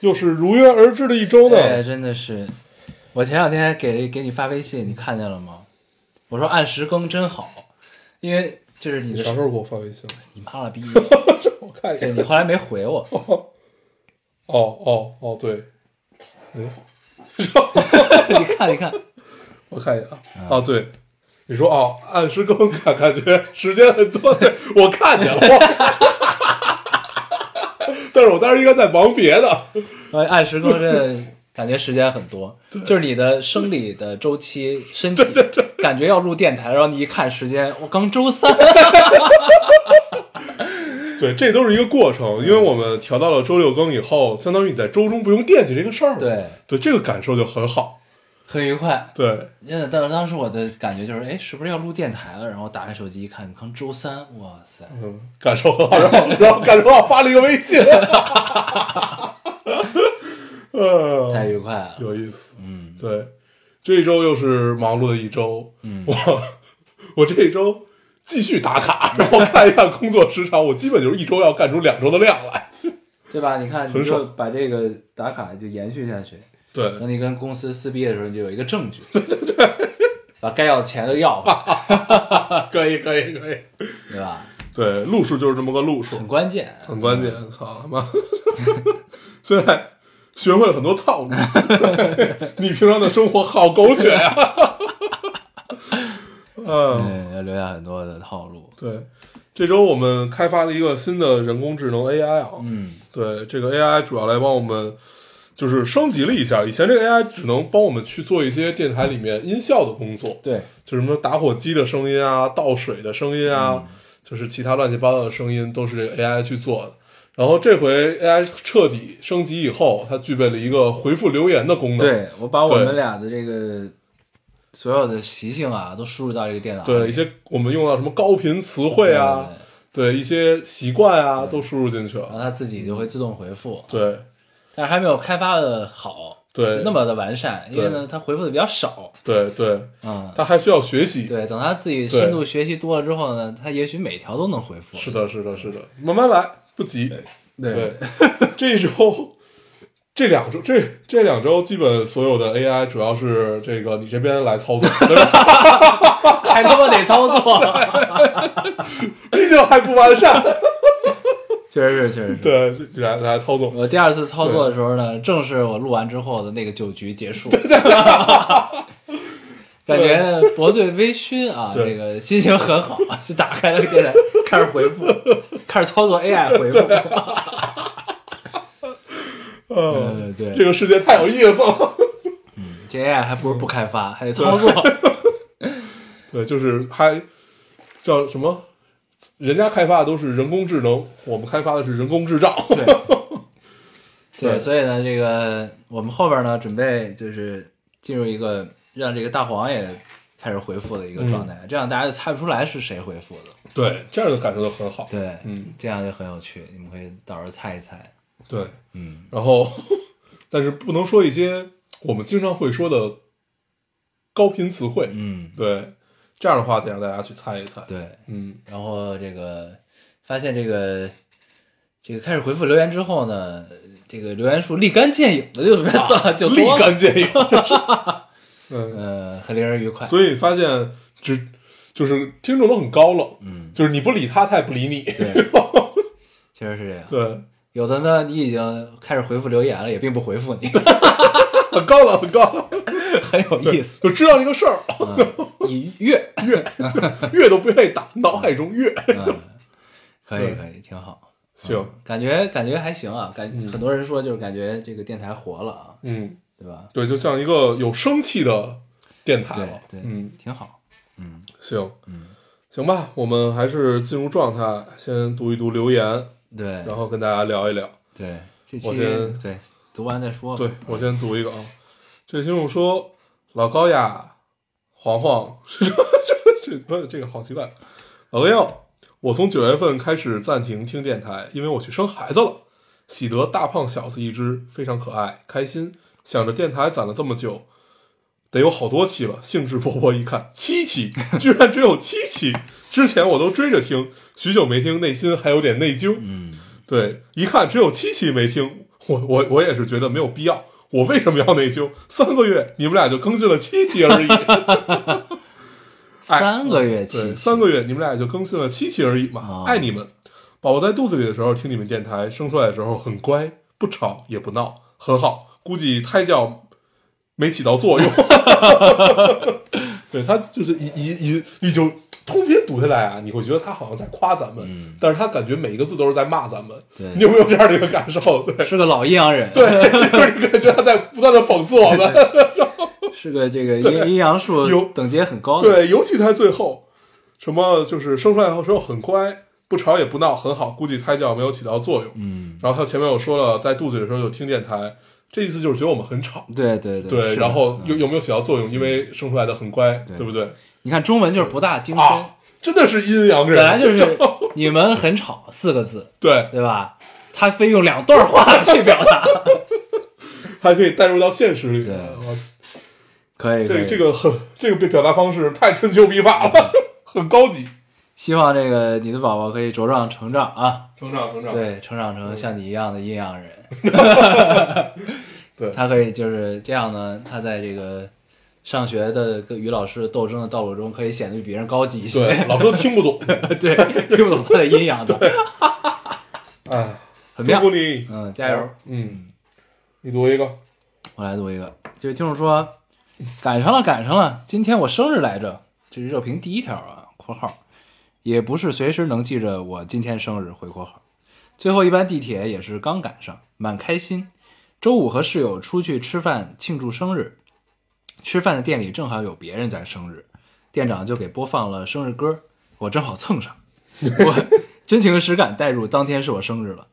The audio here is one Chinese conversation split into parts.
又是如约而至的一周对，呢。真的是。我前两天还给给你发微信，你看见了吗？我说按时更真好，因为就是你的啥时候给我发微信？你妈了逼！我看一下。你后来没回我，哦哦哦，对，哎，你看一看，我看一眼啊。哦，对，你说哦，按时更感感觉时间很多，对我看见了。但是我当时应该在忙别的。呃，按时更这感觉时间很多，就是你的生理的周期，身体感觉要录电台，然后你一看时间，我刚周三，对，这都是一个过程，因为我们调到了周六更以后，相当于你在周中不用惦记这个事儿了。对，对，这个感受就很好。很愉快。对，真的，当当时我的感觉就是，哎，是不是要录电台了？然后打开手机一看，可能周三，哇塞！嗯，感受很好，然后然后感受好，发了一个微信，呃，太愉快了。有意思。嗯对，这一周又是忙碌的一周，嗯，我我这一周继续打卡，然后看一看工作时长，我基本就是一周要干出两周的量来。对吧？你看，你就把这个打卡就延续下去，对，等你跟公司撕逼的时候，你就有一个证据，把该要的钱都要了，可以，可以，可以。对吧？对，路数就是这么个路数很，关键。很关键。操他妈！现在学会了很多套路，你平常的生活好狗血呀、嗯。嗯，要留下很多的套路。对，这周我们开发了一个新的人工智能 AI 啊。嗯，对，这个 AI 主要来帮我们就是升级了一下，以前这个 AI 只能帮我们去做一些电台里面音效的工作，对，就什么打火机的声音啊、倒水的声音啊，嗯就是其他乱七八糟的声音都是这个 AI 去做的。然后这回 AI 彻底升级以后，它具备了一个回复留言的功能。对我把我们俩的这个所有的习性啊，都输入到这个电脑。对一些我们用到什么高频词汇啊，对，对一些习惯啊，都输入进去了。然后它自己就会自动回复。对但是还没有开发的好，对那么的完善，因为呢，它回复的比较少。对对，嗯，它还需要学习。对，等他自己深度学习多了之后呢，他也许每条都能回复。是的，是的，是的，慢慢来，不急。对对，这一周、这两周、这这两周，基本所有的 AI 主要是这个你这边来操作，对吧？还他妈得操作，毕竟还不完善。确实是，确实是。对，来来操作。我第二次操作的时候呢，正是我录完之后的那个酒局结束，感觉薄醉微醺啊，这个心情很好，就打开了现在，开始回复，开始操作 AI 回复。嗯，嗯，对，这个世界太有意思了。嗯这 AI 还不如不开发，还得操作。对，就是还叫什么？人家开发的都是人工智能，我们开发的是人工智障。对，对对，所以呢，这个我们后边呢，准备就是进入一个让这个大黄也开始回复的一个状态，这样大家就猜不出来是谁回复的。对，这样的感受就很好。对，嗯，这样就很有趣，你们可以到时候猜一猜。对，嗯，然后，但是不能说一些我们经常会说的高频词汇。嗯，对，这样的话得让大家去猜一猜。，对。嗯，然后这个发现这个这个开始回复留言之后呢，这个留言数立竿见影的就就立，竿见影。嗯，嗯，很令人愉快。所以发现只就是听众都很高冷，嗯，就是你不理他，他也不理你。对，确实是这样。对，有的呢，你已经开始回复留言了，也并不回复你，很高冷，很高冷，很有意思。就知道这个事儿，嗯，你越越越都不愿意打，脑海中越。嗯，可以可以，挺好。行，感觉感觉还行啊，感很多人说就是感觉这个电台活了啊，嗯，对吧？对，就像一个有生气的电台对了。对，嗯，挺好。嗯行，嗯，行吧，我们还是进入状态，先读一读留言，对然后跟大家聊一聊。对，这期我先对读完再说。对，我先读一个啊。这听众说：“老高呀，黄黄，这这这个好奇怪。老高呀，我从九月份开始暂停听电台，因为我去生孩子了，喜得大胖小子一只，非常可爱，开心。想着电台攒了这么久，得有好多期了，兴致勃勃一看，七期，居然只有七期。之前我都追着听，许久没听，内心还有点内疚。嗯，对，一看只有七期没听，我我我也是觉得没有必要。我为什么要内疚？三个月你们俩就更新了七期而已，哎 三个月期对，三个月你们俩就更新了七期而已嘛，哦爱你们。宝宝在肚子里的时候听你们电台，生出来的时候很乖，不吵也不闹，很好。估计胎教没起到作用。对他就是一一一一就通篇读下来啊，你会觉得他好像在夸咱们，嗯但是他感觉每一个字都是在骂咱们。对你有没有这样的一个感受？对，是个老阴阳人，对，就是你感觉他在不断的讽刺我们。是个这个阴阴阳术有等级很高的。对，尤其他最后，什么就是生出来后之后很乖，不吵也不闹，很好。估计胎教没有起到作用。嗯，然后他前面又说了，在肚子里的时候就听电台，这意思就是觉得我们很吵。对对对对，然后嗯有有没有起到作用？因为生出来的很乖，对对不对？你看中文就是不大精深，啊，真的是阴阳人，本来就是你们很吵四个字，对，对吧？他非用两段话去表达，还可以带入到现实里。对可以可以。这这个很这个表达方式太春秋笔法了，很高级。希望这个你的宝宝可以茁壮成长啊，成长成长，对，成长成像你一样的阴阳人。对他可以就是这样呢，他在这个上学的跟于老师斗争的道路中，可以显得比别人高级一些。对，老师都听不懂。对，听不懂他的阴阳的，哎，很妙祝。福你，嗯，加油！嗯，你读一个。我来读一个，这位听众说，赶上了，赶上了，今天我生日来着。这是热评第一条啊（括号），也不是随时能记着我今天生日（回括号）。最后一班地铁也是刚赶上，蛮开心。周五和室友出去吃饭庆祝生日，吃饭的店里正好有别人在生日，店长就给播放了生日歌，我正好蹭上，我真情实感带入当天是我生日了。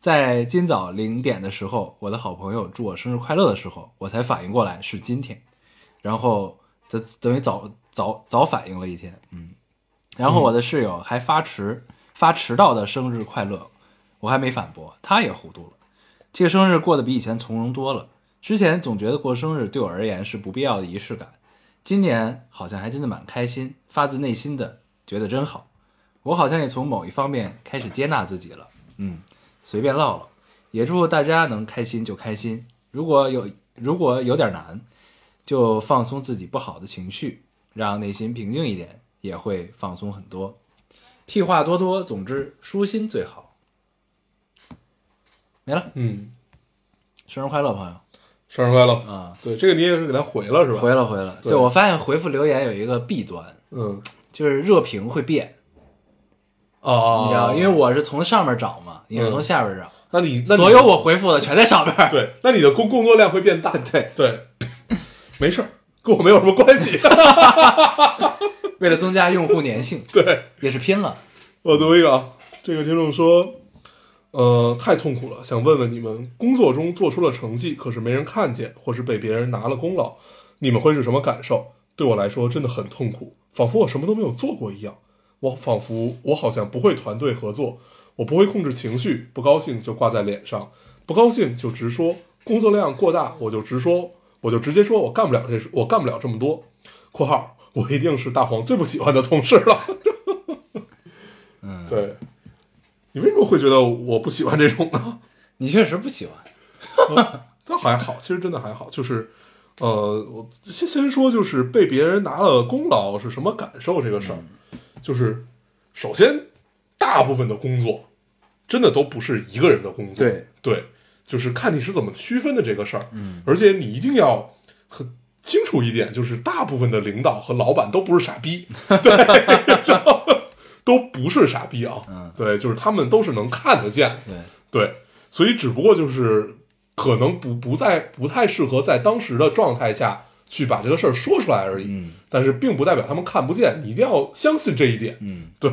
在今早零点的时候，我的好朋友祝我生日快乐的时候，我才反应过来是今天，然后等等于早早早反应了一天，嗯，然后我的室友还发迟发迟到的生日快乐，我还没反驳，他也糊涂了。这个生日过得比以前从容多了。之前总觉得过生日对我而言是不必要的仪式感，今年好像还真的蛮开心，发自内心的觉得真好。我好像也从某一方面开始接纳自己了，嗯，随便唠唠，也祝大家能开心就开心。如果有如果有点难，就放松自己不好的情绪，让内心平静一点，也会放松很多。屁话多多，总之舒心最好。没了，嗯，生日快乐，朋友生日快乐！啊！对，这个你也是给他回了是吧？回了回了，对对我发现回复留言有一个弊端，嗯，就是热评会变，哦你知道，因为我是从上面找嘛，你是从下边找，那你那所有我回复的全在上边。对，那你的工工作量会变大。对，对，没事儿，跟我没有什么关系。为了增加用户粘性，对，也是拼了。我读一个啊，这个听众说，呃，太痛苦了，想问问你们，工作中做出了成绩，可是没人看见，或是被别人拿了功劳，你们会是什么感受？对我来说真的很痛苦，仿佛我什么都没有做过一样。我仿佛我好像不会团队合作，我不会控制情绪，不高兴就挂在脸上，不高兴就直说，工作量过大我就直说，我就直接说我干不了这事，我干不了这么多。（括号我一定是大黄最不喜欢的同事了。）嗯，对，你为什么会觉得我不喜欢这种呢？你确实不喜欢。这还好，其实真的还好。就是，呃，我先先说，就是被别人拿了功劳是什么感受这个事儿，就是首先，大部分的工作真的都不是一个人的工作，对对，就是看你是怎么区分的这个事儿，嗯，而且你一定要很清楚一点，就是大部分的领导和老板都不是傻逼，对，都不是傻逼啊，嗯。对，就是他们都是能看得见，对，对，所以只不过就是可能不不在不太适合在当时的状态下去把这个事儿说出来而已，嗯。但是并不代表他们看不见，你一定要相信这一点，嗯，对。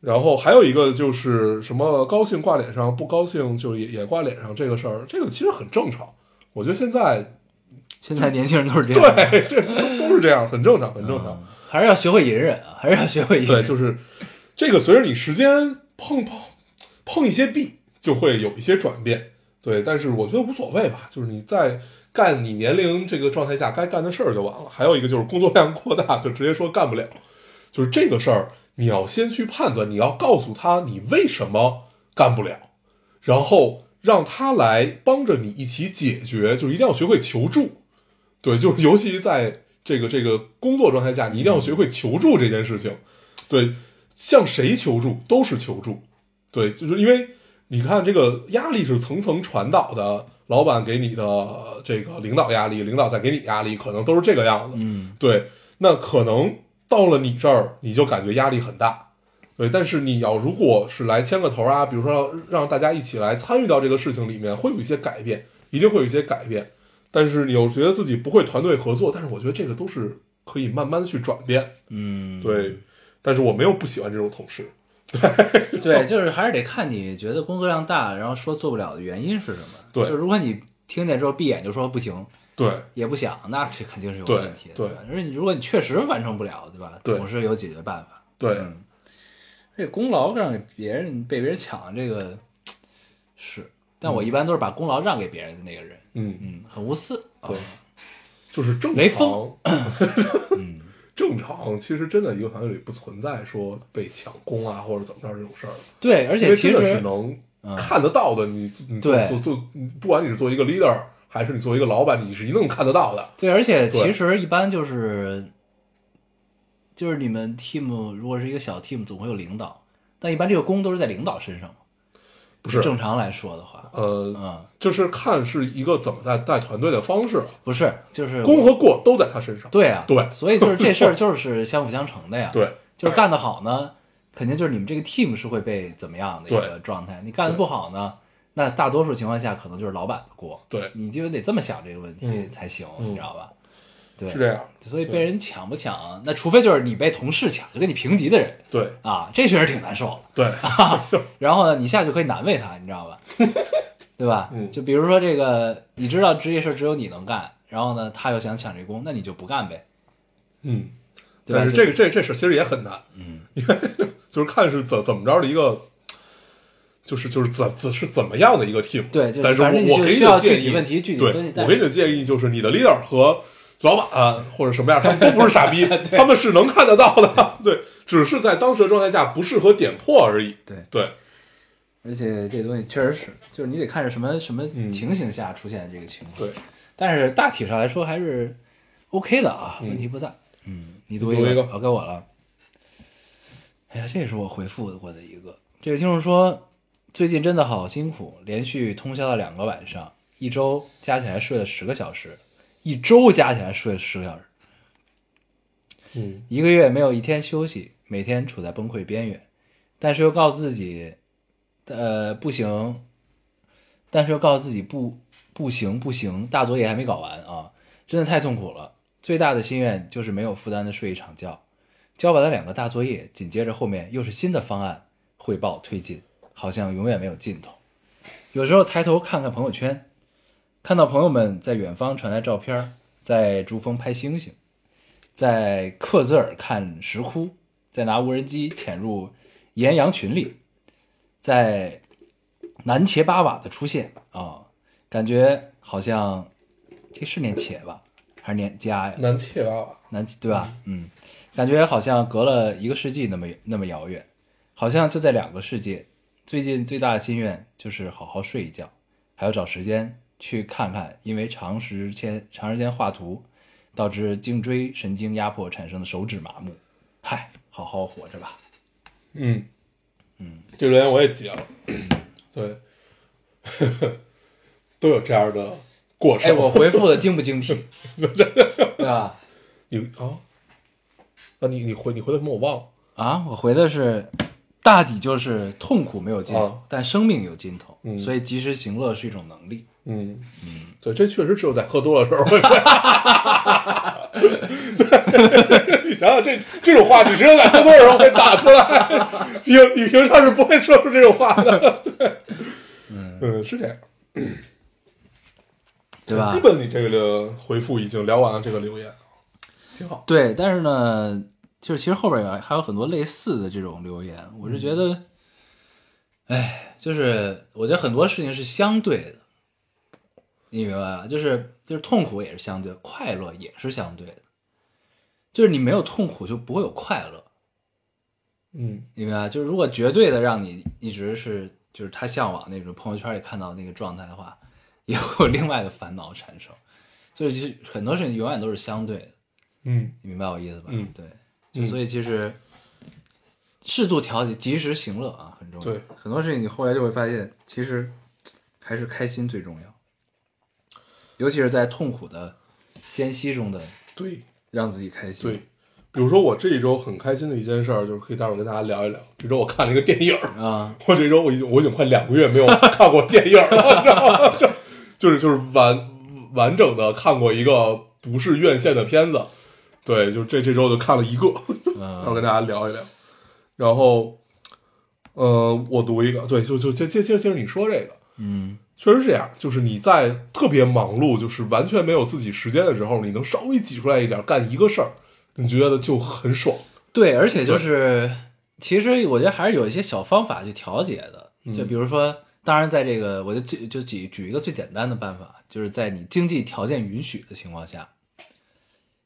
然后还有一个就是什么高兴挂脸上，不高兴就也也挂脸上这个事儿，这个其实很正常。我觉得现在现在年轻人都是这样，对这都都是这样，很正常，很正常。嗯还是要学会隐忍啊，还是要学会隐忍对，就是这个随着你时间碰碰碰一些壁，就会有一些转变。对，但是我觉得无所谓吧，就是你在干你年龄这个状态下该干的事儿就完了。还有一个就是工作量过大，就直接说干不了。就是这个事儿，你要先去判断，你要告诉他你为什么干不了，然后让他来帮着你一起解决，就一定要学会求助。对，就是尤其在这个这个工作状态下，你一定要学会求助这件事情。对，向谁求助都是求助。对，就是因为你看这个压力是层层传导的，老板给你的这个领导压力，领导再给你压力，可能都是这个样子。嗯，对，那可能到了你这儿，你就感觉压力很大。对，但是你要如果是来牵个头啊，比如说让让大家一起来参与到这个事情里面，会有一些改变，一定会有一些改变。但是你又觉得自己不会团队合作，但是我觉得这个都是可以慢慢的去转变。嗯，对，但是我没有不喜欢这种同事。对，就是还是得看你觉得工作量大，然后说做不了的原因是什么。对就如果你听见之后闭眼就说不行，对，也不想，那这肯定是有问题的。对吧而你如果你确实完成不了，对吧？对总是有解决办法。对，嗯，这功劳让给别人被别人抢，这个是，但我一般都是把功劳让给别人的那个人。嗯，嗯，很无私。啊对就是正常。雷锋嗯，正常，其实真的一个团队里不存在说被抢功啊或者怎么着这种事儿，对，而而且其真的是实能嗯看得到的。你你做对做做，你不管你是作为一个 leader 还是你作为一个老板，你是一定能看得到的。对，而且对其实一般就是就是你们 team 如果是一个小 team，总会有领导，但一般这个功都是在领导身上嘛。不是正常来说的话，呃，嗯，就是看是一个怎么带带团队的方式，不是，就是功和过都在他身上。对啊，对所以就是这事儿 就是相辅相成的呀。，对就是干得好呢，肯定就是你们这个 team 是会被怎么样的一个状态。你干得不好呢，那大多数情况下可能就是老板的锅。对你就得这么想这个问题嗯才行，嗯你知道吧？对，是这样。所以被人抢不抢，那除非就是你被同事抢，就跟你平级的人对啊，这确实挺难受的。对，然后呢，你下去可以难为他，你知道吧？对吧？嗯就比如说这个，你知道职业事只有你能干，然后呢，他又想抢这工，那你就不干呗，嗯，对吧？但是这个这这事其实也很难，嗯，因为就是看是怎怎么着的一个。就是就是怎怎是怎么样的一个 team？对就是但是我我给你建议，问题具体对分析我给你的建议就是你的 leader 和老板啊或者什么样，他们都不是傻逼，他们是能看得到的，对，只是在当时的状态下不适合点破而已。对对，而且这东西确实是，就是你得看是什么什么嗯情形下出现这个情况。对，但是大体上来说还是 OK 的啊，嗯问题不大。嗯，你读个，读一个好，该我了。哎呀，这也是我回复过的一个。这个听众说，最近真的好辛苦，连续通宵了两个晚上，一周加起来睡了十个小时，一周加起来睡了十个小时，嗯一个月没有一天休息，每天处在崩溃边缘，但是又告诉自己，呃，不行，但是又告诉自己不不行不行，大作业还没搞完啊，真的太痛苦了。最大的心愿就是没有负担的睡一场觉，交完了两个大作业，紧接着后面又是新的方案汇报推进，好像永远没有尽头。有时候抬头看看朋友圈，看到朋友们在远方传来照片，在珠峰拍星星。在克孜尔看石窟，在拿无人机潜入岩羊群里，在南茄巴瓦的出现啊，感觉好像这是念茄吧，还是念加呀？南切巴瓦，南对吧？嗯，感觉好像隔了一个世纪那么那么遥远，好像就在两个世界。最近最大的心愿就是好好睡一觉，还要找时间去看看，因为长时间长时间画图导致颈椎神经压迫产生的手指麻木。嗨，好好活着吧。嗯嗯，这留言我也截了，对，都有这样的过程。哎，我回复的精不精辟？对吧？你啊啊，你你回你回的什么我忘了。啊，我回的是，大抵就是痛苦没有尽头，啊但生命有尽头，嗯所以及时行乐是一种能力。嗯嗯，对，这确实只有在喝多的时候会。你想想这这种话，你只有在喝多的时候会打出来？你你平常是不会说出这种话的。对，嗯是这样，对吧基？本你这个回复已经聊完了这个留言，挺好。对，但是呢，就是其实后边有还有很多类似的这种留言，我是觉得，哎，就是我觉得很多事情是相对的，你明白吧？就是就是痛苦也是相对，快乐也是相对的，就是你没有痛苦就不会有快乐，嗯你明白吧？就是如果绝对的让你一直是就是他向往那种朋友圈里看到那个状态的话，也会有另外的烦恼产生，所以其实很多事情永远都是相对的。嗯你明白我意思吧？嗯对，就所以其实适度调节，及时行乐啊，很重要。对，很多事情你后来就会发现，其实还是开心最重要，尤其是在痛苦的间隙中的对让自己开心。对，比如说我这一周很开心的一件事儿，就是可以待会儿跟大家聊一聊。这周我看了一个电影儿，啊，我这周我已经我已经快两个月没有看过电影了，知道吗？就就是就是完完整的看过一个不是院线的片子，对，就这这周就看了一个，待会儿跟嗯大家聊一聊。然后，呃，我读一个，对，就就接接接接着你说这个，嗯，确实是这样，就是你在特别忙碌，就是完全没有自己时间的时候，你能稍微挤出来一点干一个事儿，你觉得就很爽。对，而且就是其实我觉得还是有一些小方法去调节的，嗯就比如说。当然，在这个，我就举就举举一个最简单的办法，就是在你经济条件允许的情况下，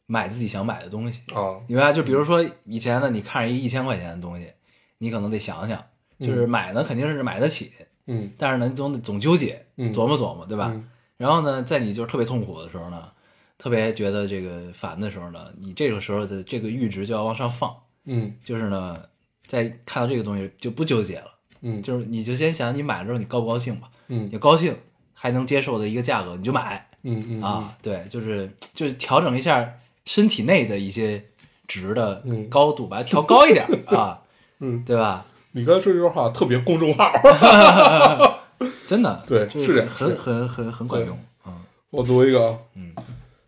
买自己想买的东西。啊，明白？就比如说以前呢，你看着一一千块钱的东西，你可能得想想，就是买呢肯定是买得起，嗯但是呢你总总纠结，嗯。琢磨琢磨，对吧？嗯。然后呢，在你就是特别痛苦的时候呢，特别觉得这个烦的时候呢，你这个时候的这个阈值就要往上放，嗯。就是呢，在看到这个东西就不纠结了，嗯。就是你就先想你买了之后你高不高兴吧，嗯。你高兴还能接受的一个价格你就买，嗯嗯啊，对，就是就是调整一下身体内的一些值的嗯。高度，把它调高一点啊，嗯，对吧？你刚才说这句话特别公众号，真的，对是这样很很很很管用，嗯我读一个。啊，嗯，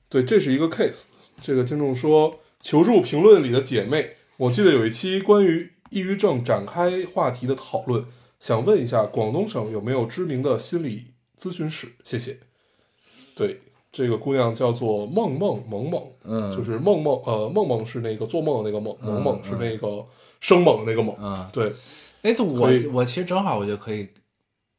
对，这是一个 case。这个听众说，求助评论里的姐妹，我记得有一期关于抑郁症展开话题的讨论，想问一下，广东省有没有知名的心理咨询室？谢谢。对，这个姑娘叫做梦梦萌萌，嗯，就是梦梦，呃，梦梦是那个做梦的那个梦，嗯萌萌是嗯。那个生猛那个猛。嗯，对，哎，这我我其实正好我就可以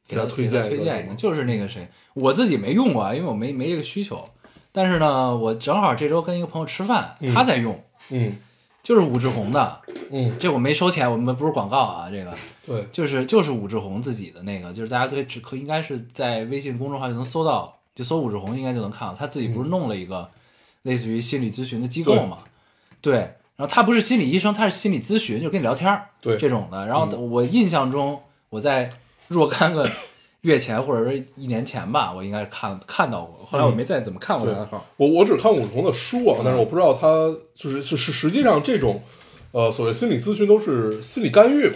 给给他推荐推荐一个，就是那个谁，我自己没用过啊，因为我没没这个需求，但是呢，我正好这周跟一个朋友吃饭，嗯他在用，嗯就是武志红的，嗯，这我没收钱，我们不是广告啊，这个。对，就是就是武志红自己的那个，就是大家可以只可应该是在微信公众号就能搜到，就搜武志红应该就能看到，他自己不是弄了一个类似于心理咨询的机构嘛？对，然后他不是心理医生，他是心理咨询，就跟你聊天儿对这种的。然后我印象中我在若干个月前或者说一年前吧，我应该是看看到过，后来我没再怎么看过他的号。我我只看过武桐的书啊，但是我不知道他就是是是实际上这种，呃，所谓心理咨询都是心理干预嘛，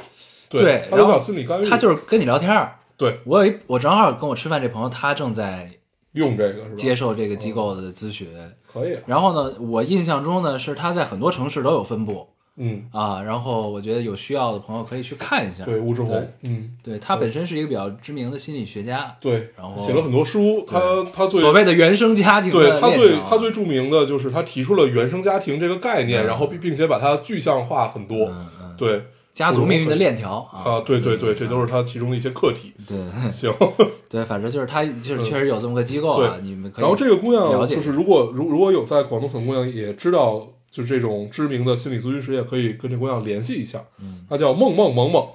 对他叫心理干预，他就是跟你聊天儿。对我有一我正好跟我吃饭这朋友，他正在用这个是吧？接受这个机构的咨询。可以啊，然后呢，我印象中呢是他在很多城市都有分布嗯，啊，然后我觉得有需要的朋友可以去看一下。对，吴志对红，嗯，对他本身是一个比较知名的心理学家，对，然后写了很多书，他他最所谓的原生家庭对他最他最著名的就是他提出了原生家庭这个概念，嗯然后并并且把它具象化很多，对家族命运的链条啊，对对对，这都是他其中的一些课题。对行，对，反正就是他就是确实有这么个机构啊，对你们可以。然后这个姑娘就是，如果如如果有在广东省姑娘也知道，就是这种知名的心理咨询师，也可以跟这姑娘联系一下。嗯，她叫梦梦萌萌。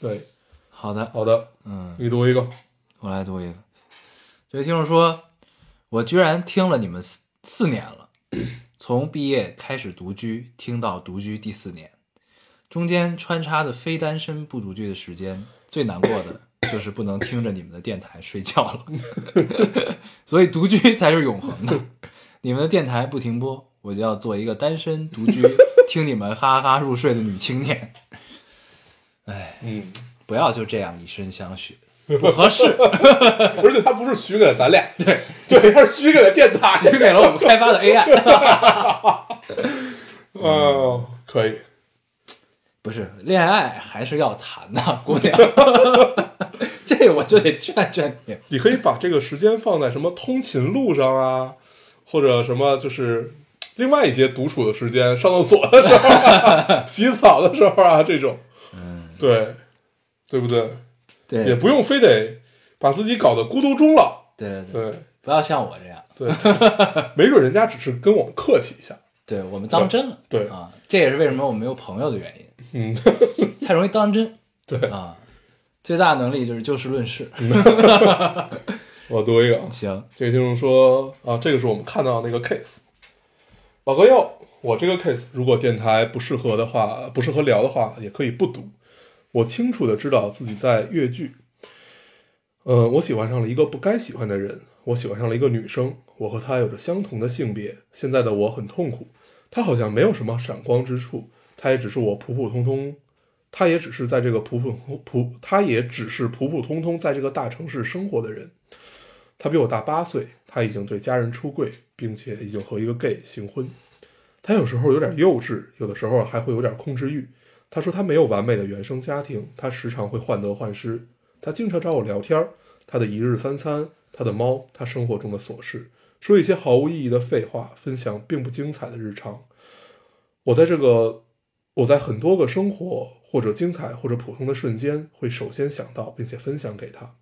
对，好的，好的，嗯，你读一个。我来读一个。这位听众说，我居然听了你们四四年了，从毕业开始独居，听到独居第四年，中间穿插的非单身不独居的时间，最难过的 就是不能听着你们的电台睡觉了，所以独居才是永恒的。你们的电台不停播，我就要做一个单身独居，听你们哈哈入睡的女青年。哎，嗯，不要就这样以身相许，不合适。而且他不是许给了咱俩，对对，他是许给了电台。许给了我们开发的 AI。哦，可以，不是恋爱还是要谈的，姑娘，这我就得劝劝你。你可以把这个时间放在什么通勤路上啊，或者什么就是另外一些独处的时间，上厕所的时候、啊、洗澡的时候啊，这种，嗯，对，对不对？对。也不用非得把自己搞得孤独终老，对对。对，对。不要像我这样，对，没准人家只是跟我们客气一下，对我们当真了。对啊，这也是为什么我没有朋友的原因，嗯，太容易当真。对啊，最大能力就是就事论事。我读一个啊，行，这个听众说啊，这个是我们看到的那个 case。老哥哟，我这个 case 如果电台不适合的话，不适合聊的话，也可以不读。我清楚的知道自己在越剧。呃，我喜欢上了一个不该喜欢的人，我喜欢上了一个女生，我和她有着相同的性别。现在的我很痛苦，她好像没有什么闪光之处，他也只是我普普通通，他也只是在这个普普普，他也只是普普通通在这个大城市生活的人。他比我大八岁，他已经对家人出柜，并且已经和一个 gay 行婚。他有时候有点幼稚，有的时候还会有点控制欲。他说他没有完美的原生家庭，他时常会患得患失。他经常找我聊天儿，他的一日三餐，他的猫，他生活中的琐事，说一些毫无意义的废话，分享并不精彩的日常。我在这个，我在很多个生活或者精彩或者普通的瞬间，会首先想到并且分享给他。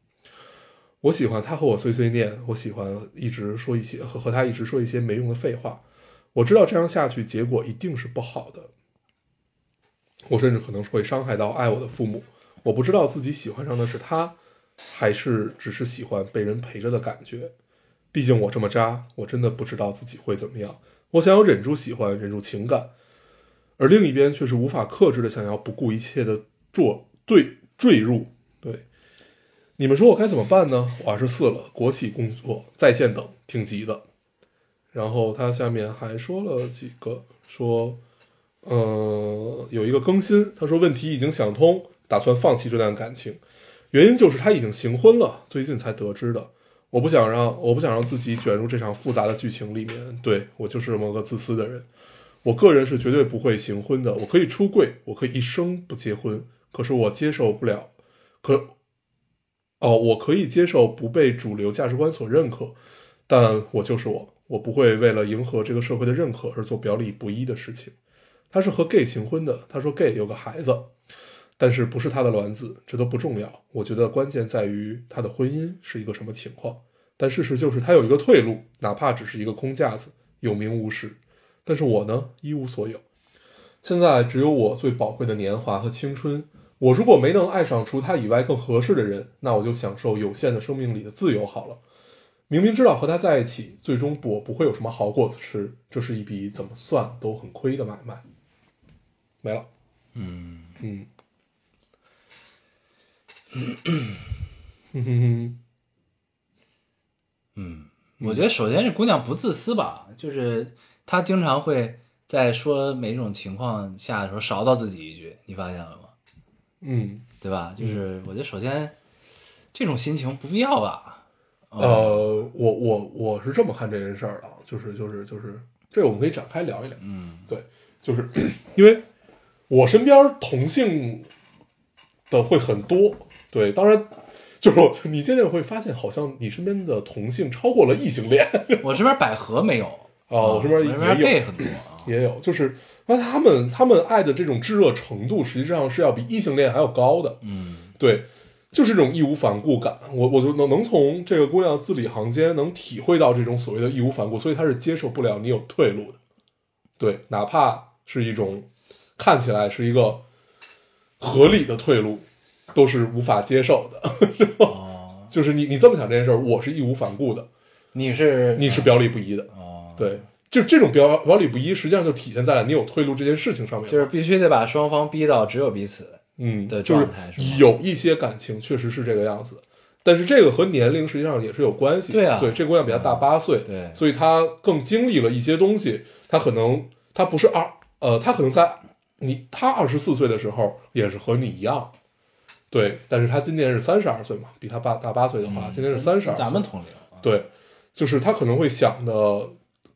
我喜欢他和我碎碎念，我喜欢一直说一些和和他一直说一些没用的废话。我知道这样下去结果一定是不好的，我甚至可能会伤害到爱我的父母。我不知道自己喜欢上的是他，还是只是喜欢被人陪着的感觉。毕竟我这么渣，我真的不知道自己会怎么样。我想要忍住喜欢，忍住情感，而另一边却是无法克制的想要不顾一切的坠对坠入。对，你们说我该怎么办呢？我二十四了，国企工作，在线等，挺急的。然后他下面还说了几个，说，呃，有一个更新，他说问题已经想通，打算放弃这段感情，原因就是他已经行婚了，最近才得知的。我不想让我不想让自己卷入这场复杂的剧情里面，对我就是这么个自私的人。我个人是绝对不会行婚的，我可以出柜，我可以一生不结婚，可是我接受不了，可，哦，我可以接受不被主流价值观所认可，但我就是我，我不会为了迎合这个社会的认可而做表里不一的事情。他是和 gay 行婚的，他说 gay 有个孩子，但是不是他的卵子，这都不重要。我觉得关键在于他的婚姻是一个什么情况。但事实就是他有一个退路，哪怕只是一个空架子，有名无实。但是我呢，一无所有。现在只有我最宝贵的年华和青春。我如果没能爱上除他以外更合适的人，那我就享受有限的生命里的自由好了。明明知道和他在一起，最终我不会有什么好果子吃，这是一笔怎么算都很亏的买卖。没了。嗯，嗯，嗯哼哼，嗯，我觉得首先这姑娘不自私吧，就是她经常会在说每种情况下的时候勺到自己一句，你发现了吗？嗯，对吧？就是我觉得首先这种心情不必要吧。哦呃，我我我是这么看这件事儿的啊，就是就是就是这个我们可以展开聊一聊。嗯对，就是 因为我身边同性的会很多，对，当然就是你渐渐会发现，好像你身边的同性超过了异性恋 我身边百合没有啊，我这边也有很多啊。也有，就是那他们他们爱的这种炙热程度，实际上是要比异性恋还要高的。嗯对，就是这种义无反顾感，我我就能能从这个姑娘字里行间能体会到这种所谓的义无反顾，所以她是接受不了你有退路的，对，哪怕是一种看起来是一个合理的退路，都是无法接受的。哦，就是你你这么想这件事儿，我是义无反顾的，你是你是表里不一的，哦，，对，就这种表表里不一，实际上就体现在了你有退路这件事情上面，就是必须得把双方逼到只有彼此。嗯，的就是状态是有一些感情确实是这个样子，但是这个和年龄实际上也是有关系。对啊对，这姑娘比他大八岁，对所以她更经历了一些东西。她可能她不是二，呃，她可能在你她二十四岁的时候也是和你一样，对，但是他今年是三十二岁嘛，比他爸大八岁的话，今年是三十二咱们同龄啊，对，就是他可能会想的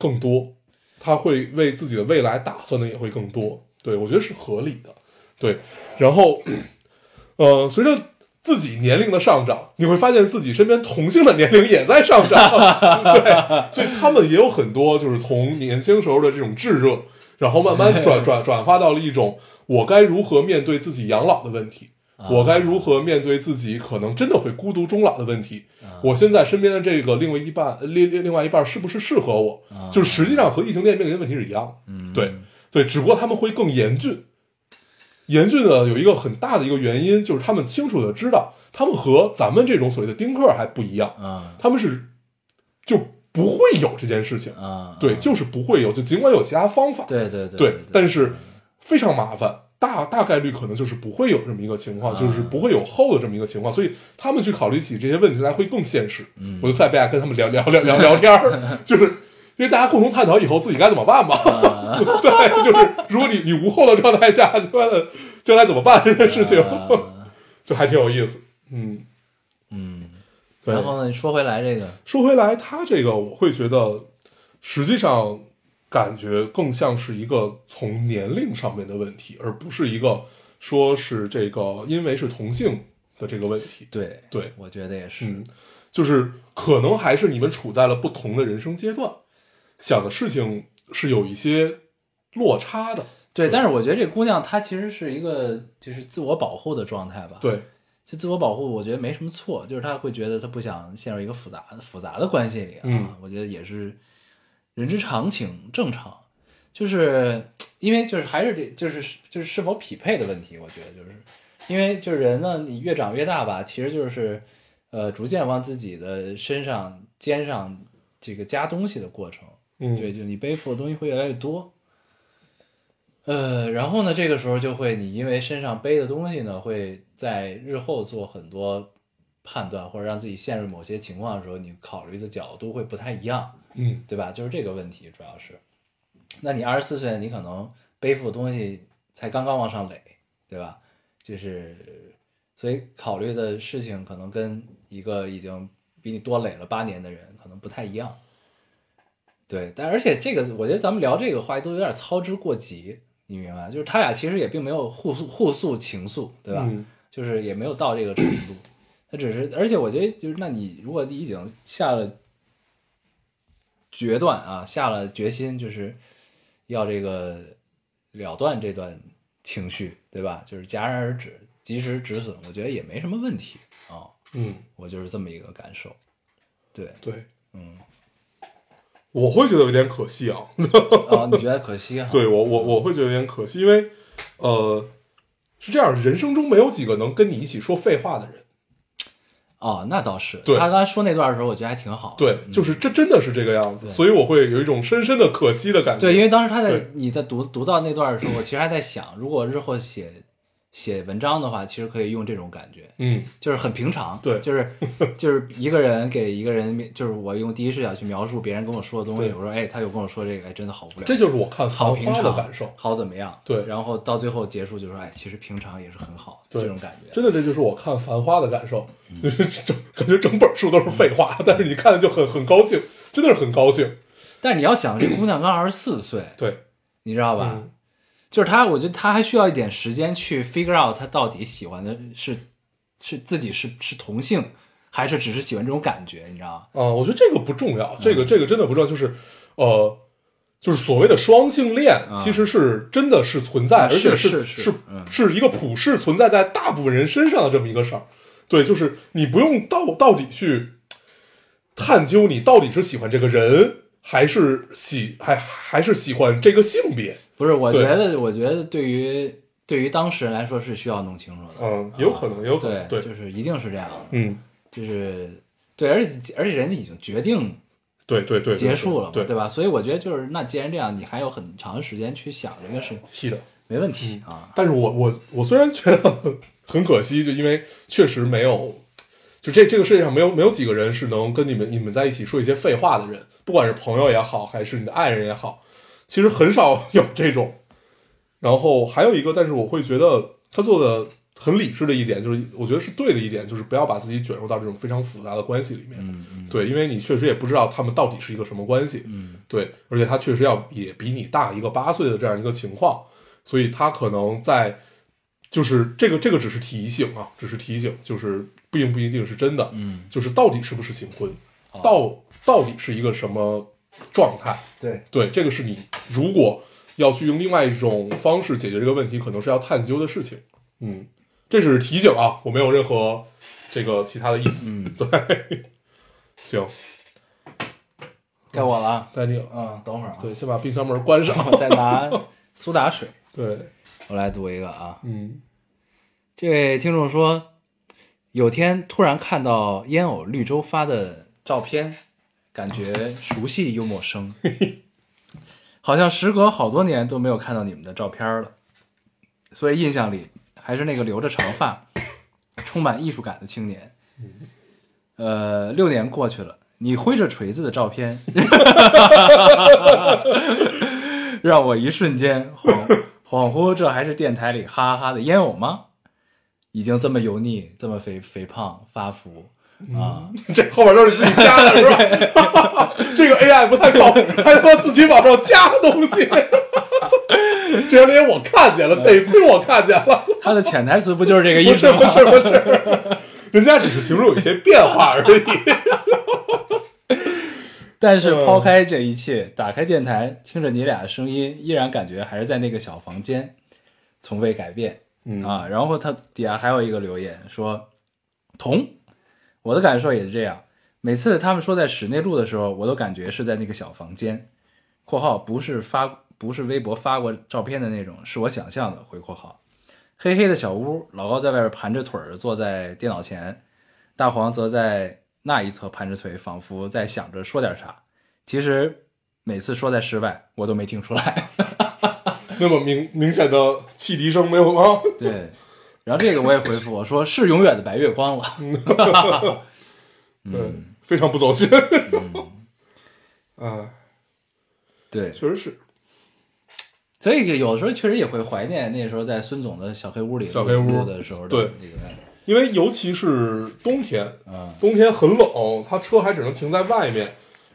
更多，他会为自己的未来打算的也会更多。对我觉得是合理的。对，然后，呃，随着自己年龄的上涨，你会发现自己身边同性的年龄也在上涨。对，所以他们也有很多就是从年轻时候的这种炙热，然后慢慢转转转化到了一种我该如何面对自己养老的问题。我该如何面对自己可能真的会孤独终老的问题？我现在身边的这个另外一半，另另另外一半是不是适合我？就是实际上和异性恋面临的问题是一样的。嗯，对对，只不过他们会更严峻。严峻的有一个很大的一个原因，就是他们清楚的知道，他们和咱们这种所谓的丁克还不一样，啊他们是就不会有这件事情。啊，对，就是不会有，就尽管有其他方法，对对对对，但是非常麻烦，大大概率可能就是不会有这么一个情况，啊就是不会有后的这么一个情况，所以他们去考虑起这些问题来会更现实。嗯我就在北亚跟他们聊聊聊聊聊天儿，就是因为大家共同探讨以后自己该怎么办嘛。啊对，就是如果你你无后的状态下，将来将来怎么办这件事情，啊就还挺有意思。嗯，嗯，然后呢，你说回来这个，说回来，他这个我会觉得，实际上感觉更像是一个从年龄上面的问题，而不是一个说是这个因为是同性的这个问题。对对，我觉得也是，嗯，就是可能还是你们处在了不同的人生阶段，想的事情是有一些落差的。对，但是我觉得这姑娘她其实是一个就是自我保护的状态吧，，对，就自我保护，我觉得没什么错，就是她会觉得她不想陷入一个复杂复杂的关系里啊，嗯。我觉得也是人之常情，正常，就是因为就是还是这就是就是是否匹配的问题，我觉得就是。因为就是人呢，你越长越大吧，其实就是呃逐渐往自己的身上肩上这个加东西的过程，嗯，对，就你背负的东西会越来越多。呃，然后呢，这个时候就会你因为身上背的东西呢，会在日后做很多判断，或者让自己陷入某些情况的时候，你考虑的角度会不太一样，嗯对吧？就是这个问题主要是。那你二十四岁，你可能背负的东西才刚刚往上垒，对吧？就是，所以考虑的事情可能跟一个已经比你多垒了八年的人可能不太一样。对，但而且这个，我觉得咱们聊这个话题都有点操之过急，你明白？就是他俩其实也并没有互诉互诉情愫，对吧？嗯就是也没有到这个程度，他只是，而且我觉得就是，那你如果你已经下了决断啊，下了决心，就是要这个了断这段情绪，对吧？就是戛然而止，及时止损，我觉得也没什么问题啊，嗯，我就是这么一个感受。对，对，嗯，我会觉得有点可惜啊。啊，你觉得可惜啊？对我我我会觉得有点可惜，因为呃是这样，人生中没有几个能跟你一起说废话的人。哦，那倒是。对他刚才说那段的时候，我觉得还挺好。对，就是这真的是这个样子，所以我会有一种深深的可惜的感觉。对，因为当时他在你在读读到那段的时候，我其实还在想，如果日后写写文章的话，其实可以用这种感觉，嗯，就是很平常，对 就是就是一个人给一个人，就是我用第一视角去描述别人跟我说的东西，我说，哎，他又跟我说这个，哎，真的好无聊，这就是我看《繁花》好平常的感受。好怎么样？对然后到最后结束就说，哎，其实平常也是很好，对这种感觉，真的，这就是我看《繁花》的感受，嗯就是 整感觉整本书都是废话，但是你看了就很很高兴，真的是很高兴。但是你要想，这姑娘刚二十四岁，对，你知道吧？嗯就是他，我觉得他还需要一点时间去 figure out 他到底喜欢的是是自己是是同性，还是只是喜欢这种感觉，你知道吗？啊、我觉得这个不重嗯要，这个这个真的不重要，就是呃，就是所谓的双性恋，啊其实是真的是存在，啊而且是是是一个普世存在在大部分人身上的这么一个事儿。对，就是你不用到到底去探究你到底是喜欢这个人，还是喜还还是喜欢这个性别。不是，我觉得，我觉得对于对于当事人来说是需要弄清楚的。嗯，有可能，有可能，对，对，就是一定是这样的，嗯，就是对，而且而且人家已经决定对对对，结束了嘛，对对吧？所以我觉得就是那既然这样，你还有很长的时间去想这个事，是的。没问题啊。但是我我我虽然觉得很可惜，就因为确实没有，就这这个世界上没有没有几个人是能跟你们你们在一起说一些废话的人，不管是朋友也好，还是你的爱人也好，其实很少 有这种。然后还有一个，但是我会觉得他做的很理智的一点，就是我觉得是对的一点，就是不要把自己卷入到这种非常复杂的关系里面。嗯嗯对，因为你确实也不知道他们到底是一个什么关系。嗯对，而且他确实要也比你大一个八岁的这样一个情况，所以他可能在就是这个这个只是提醒啊，只是提醒，就是并不一定是真的。嗯，就是到底是不是新婚，哦到到底是一个什么状态？对，对，这个是你如果要去用另外一种方式解决这个问题，可能是要探究的事情。嗯，这只是提醒啊，我没有任何这个其他的意思。嗯，对，行，该我了啊。该你了。嗯，等会儿啊，对，先把冰箱门关上。我再拿苏打水。对，我来读一个啊，嗯这位听众说，有天突然看到烟偶绿洲发的照片，感觉熟悉又陌生，好像时隔好多年都没有看到你们的照片了，所以印象里还是那个留着长发、充满艺术感的青年。呃，六年过去了，你挥着锤子的照片，让我一瞬间恍恍惚，这还是电台里哈哈哈的烟偶吗？已经这么油腻，这么肥肥胖发福啊！这后边都是你自己加的是吧？这个 AI 不太高，还他妈自己往上加东西。这连我看见了，得亏我看见了。他的潜台词不就是这个意不是不？是不是，人家只是形容有一些变化而已。但是抛开这一切，打开电台，听着你俩的声音，依然感觉还是在那个小房间，从未改变。嗯啊，然后他底下还有一个留言说，同，我的感受也是这样。每次他们说在室内录的时候，我都感觉是在那个小房间（括号不是发不是微博发过照片的那种，是我想象的）。回括号，黑黑的小屋，老高在外边盘着腿儿坐在电脑前，大黄则在那一侧盘着腿，仿佛在想着说点啥。其实每次说在室外，我都没听出来。那么明明显的汽笛声没有吗？对，然后这个我也回复我说是永远的白月光了。对，非常不走心。啊，对，确实是所以有的时候确实也会怀念那时候在孙总的小黑屋里小黑屋录的时候的对那个感觉。因为尤其是冬天，嗯，冬天很冷，他车还只能停在外面，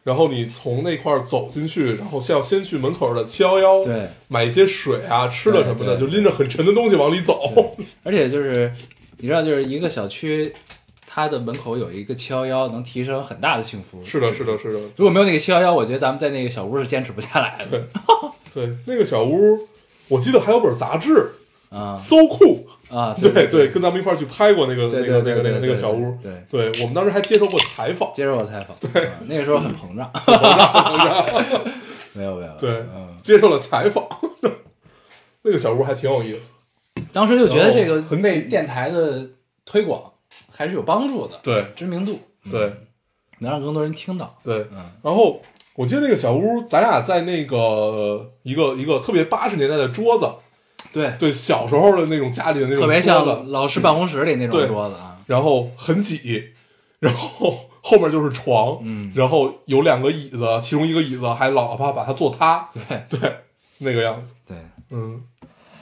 然后你从那块儿走进去，然后先要先去门口的七幺幺，对，买一些水啊、吃的什么的，对对就拎着很沉的东西往里走。而且就是你知道，就是一个小区，它的门口有一个七幺幺，能提升很大的幸福。是的，是的，是的，如果没有那个七幺幺，我觉得咱们在那个小屋是坚持不下来的。对，那个小屋，我记得还有本杂志，啊。搜酷，啊，对对对，跟咱们一块儿去拍过那个那个那个那个那个小屋，对，对我们当时还接受过采访，接受过采访，对，那个时候很膨胀。没有没有，对嗯，接受了采访，那个小屋还挺有意思，当时就觉得这个然后很为电台的推广还是有帮助的，对。知名度，嗯。对能让更多人听到。对，嗯。然后我记得那个小屋，咱俩在那个一个一个特别八十年代的桌子，对，对，小时候的那种家里的那种特别像老师办公室里那种桌子啊。然后很挤，然后后面就是床，嗯。然后有两个椅子，其中一个椅子还老怕把它坐塌，对。对，那个样子，对，嗯。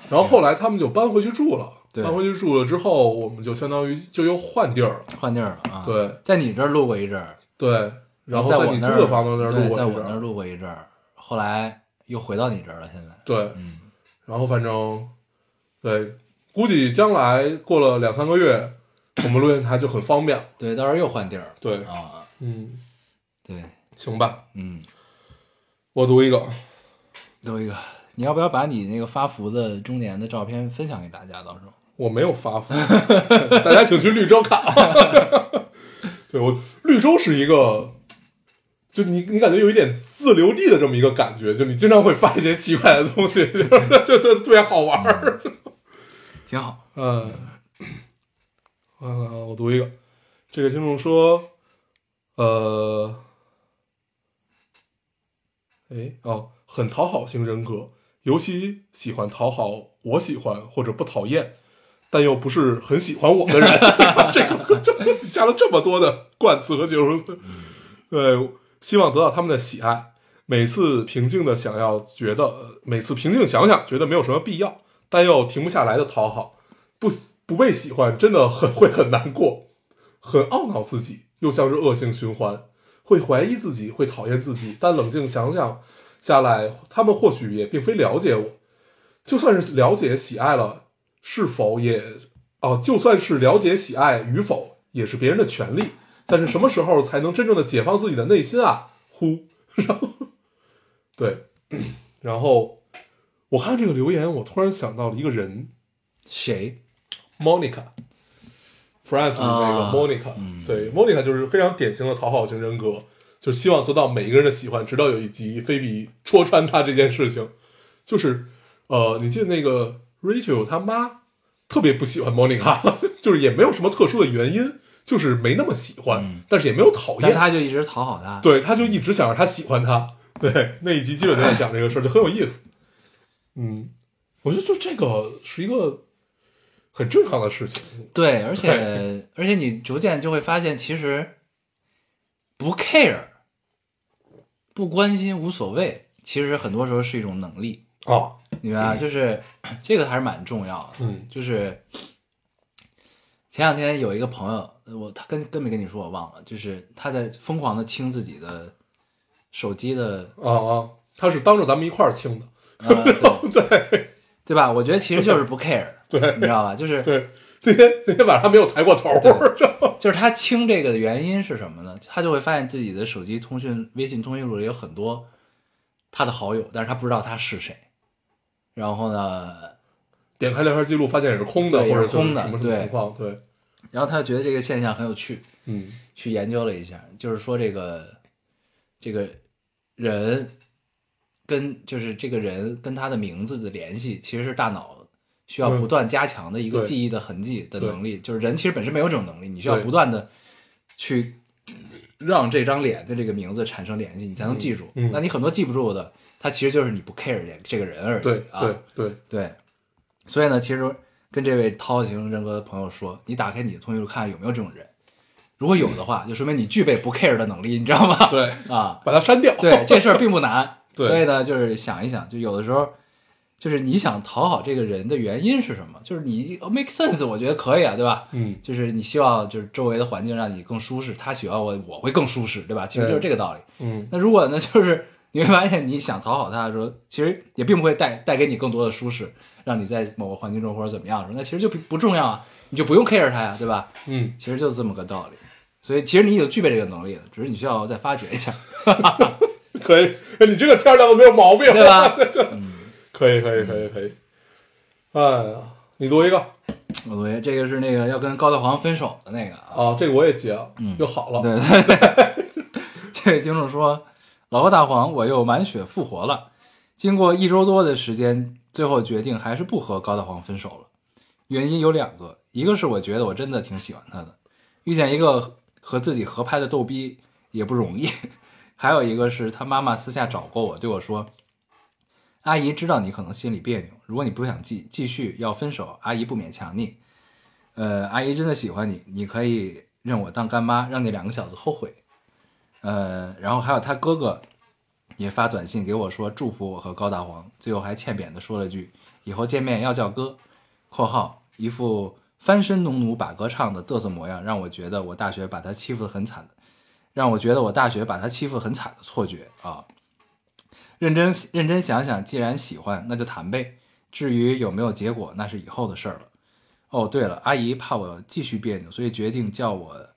然后后来他们就搬回去住了，对。搬回去住了之后，我们就相当于就又换地儿了，换地儿了啊。对，在你这儿录过一阵儿，对。然后在你租的房子那儿录过一阵儿，在我那儿录过一阵儿，后来又回到你这儿了。现在，对，嗯，然后反正，对，估计将来过了两三个月，我们录电台就很方便。对，到时候又换地儿。对，啊，嗯，对，行吧，嗯，我读一个，读一个，你要不要把你那个发福的中年的照片分享给大家？到时候，我没有发福，大家请去绿洲看。对我，绿洲是一个，就你你感觉有一点自留地的这么一个感觉，就你经常会发一些奇怪的东西，就是就就特别好玩儿。挺好。嗯，嗯，我读一个，这个听众说，呃，哎哦，很讨好型人格，尤其喜欢讨好我喜欢或者不讨厌，但又不是很喜欢我的人。这个这个加了这么多的冠词和形容词，对，希望得到他们的喜爱。每次平静的想要觉得，每次平静想想觉得没有什么必要，但又停不下来的讨好，不不被喜欢真的很会很难过，很懊恼自己，又像是恶性循环，会怀疑自己，会讨厌自己。但冷静想想下来，他们或许也并非了解我，就算是了解喜爱了，是否也哦，就算是了解喜爱与否，也是别人的权利。但是什么时候才能真正的解放自己的内心啊？呼，然后对，然后我看这个留言，我突然想到了一个人。谁？，Monica。Friends 里那个啊 Monica，、对，Monica 就是非常典型的讨好型人格，就希望得到每一个人的喜欢，直到有一集菲比戳穿他这件事情，就是，呃，你记得那个 Rachel 他妈特别不喜欢 Monica，就是也没有什么特殊的原因，就是没那么喜欢，嗯但是也没有讨但厌，他就一直讨好他。对，他就一直想让他喜欢他。对，那一集基本就在讲这个事儿，就很有意思。嗯，我觉得就这个是一个很正常的事情。对，而且而且你逐渐就会发现，其实不 care，不关心无所谓，其实很多时候是一种能力，哦，你明白吧？就是这个还是蛮重要的。嗯就是前两天有一个朋友，呃我他跟跟没跟你说我忘了，就是他在疯狂的清自己的手机的，啊啊，他是当着咱们一块儿亲的。啊，对 对对吧？我觉得其实就是不 care，对你知道吧？就是对，那天那天晚上没有抬过头 就是他清这个的原因是什么呢？他就会发现自己的手机通讯、微信通讯录里有很多他的好友，但是他不知道他是谁。然后呢，点开聊天记录发现也是空的，或者空的什么什么情况？对，然后他就觉得这个现象很有趣，嗯。去研究了一下，就是说这个这个人跟就是这个人跟他的名字的联系，其实是大脑需要嗯。不断加强的一个记忆的痕迹的能力。就是人其实本身没有这种能力，你需要不断的去让这张脸跟这个名字产生联系，你才能记住。嗯。嗯那你很多记不住的，他其实就是你不 care 这这个人而已。对啊，对对，对，所以呢，其实跟这位讨好型人格的朋友说，你打开你的通讯录看看有没有这种人，如果有的话，就说明你具备不 care 的能力，你知道吗？对，啊，把它删掉。对，这事儿并不难。对所以呢，就是想一想，就有的时候，就是你想讨好这个人的原因是什么？就是你哦 make sense，我觉得可以啊，对吧？嗯就是你希望就是周围的环境让你更舒适，他喜欢我，我会更舒适，对吧？其实就是这个道理。嗯那如果呢，就是你会发现你想讨好他的时候，其实也并不会带带给你更多的舒适，让你在某个环境中或者怎么样的时候，那其实就不不重要啊，你就不用 care 他呀，对吧？嗯，其实就是这么个道理。所以其实你已经具备这个能力了，只是你需要再发掘一下，可以，你这个天儿亮的没有毛病，对吧？可以可以可以可以。哎呀，你读一个我读一个，这个是那个要跟高大黄分手的那个啊。啊，这个我也接了，又好了。对对对，这位听众说：“老高大黄，我又满血复活了。经过一周多的时间，最后决定还是不和高大黄分手了。原因有两个，一个是我觉得我真的挺喜欢他的，遇见一个和自己合拍的逗逼也不容易；还有一个是他妈妈私下找过我，对我说：‘阿姨知道你可能心里别扭，如果你不想继继续要分手，阿姨不勉强你。’呃，阿姨真的喜欢你，你可以认我当干妈，让那两个小子后悔。呃，然后还有他哥哥也发短信给我说祝福我和高大黄，最后还欠扁的说了句以后见面要叫哥（括号一副翻身农奴把歌唱的嘚瑟模样），让我觉得我大学把他欺负的很惨的，让我觉得我大学把他欺负得很惨的错觉啊。认真认真想想，既然喜欢，那就谈呗。至于有没有结果，那是以后的事儿了。哦，对了，阿姨怕我继续别扭，所以决定叫我，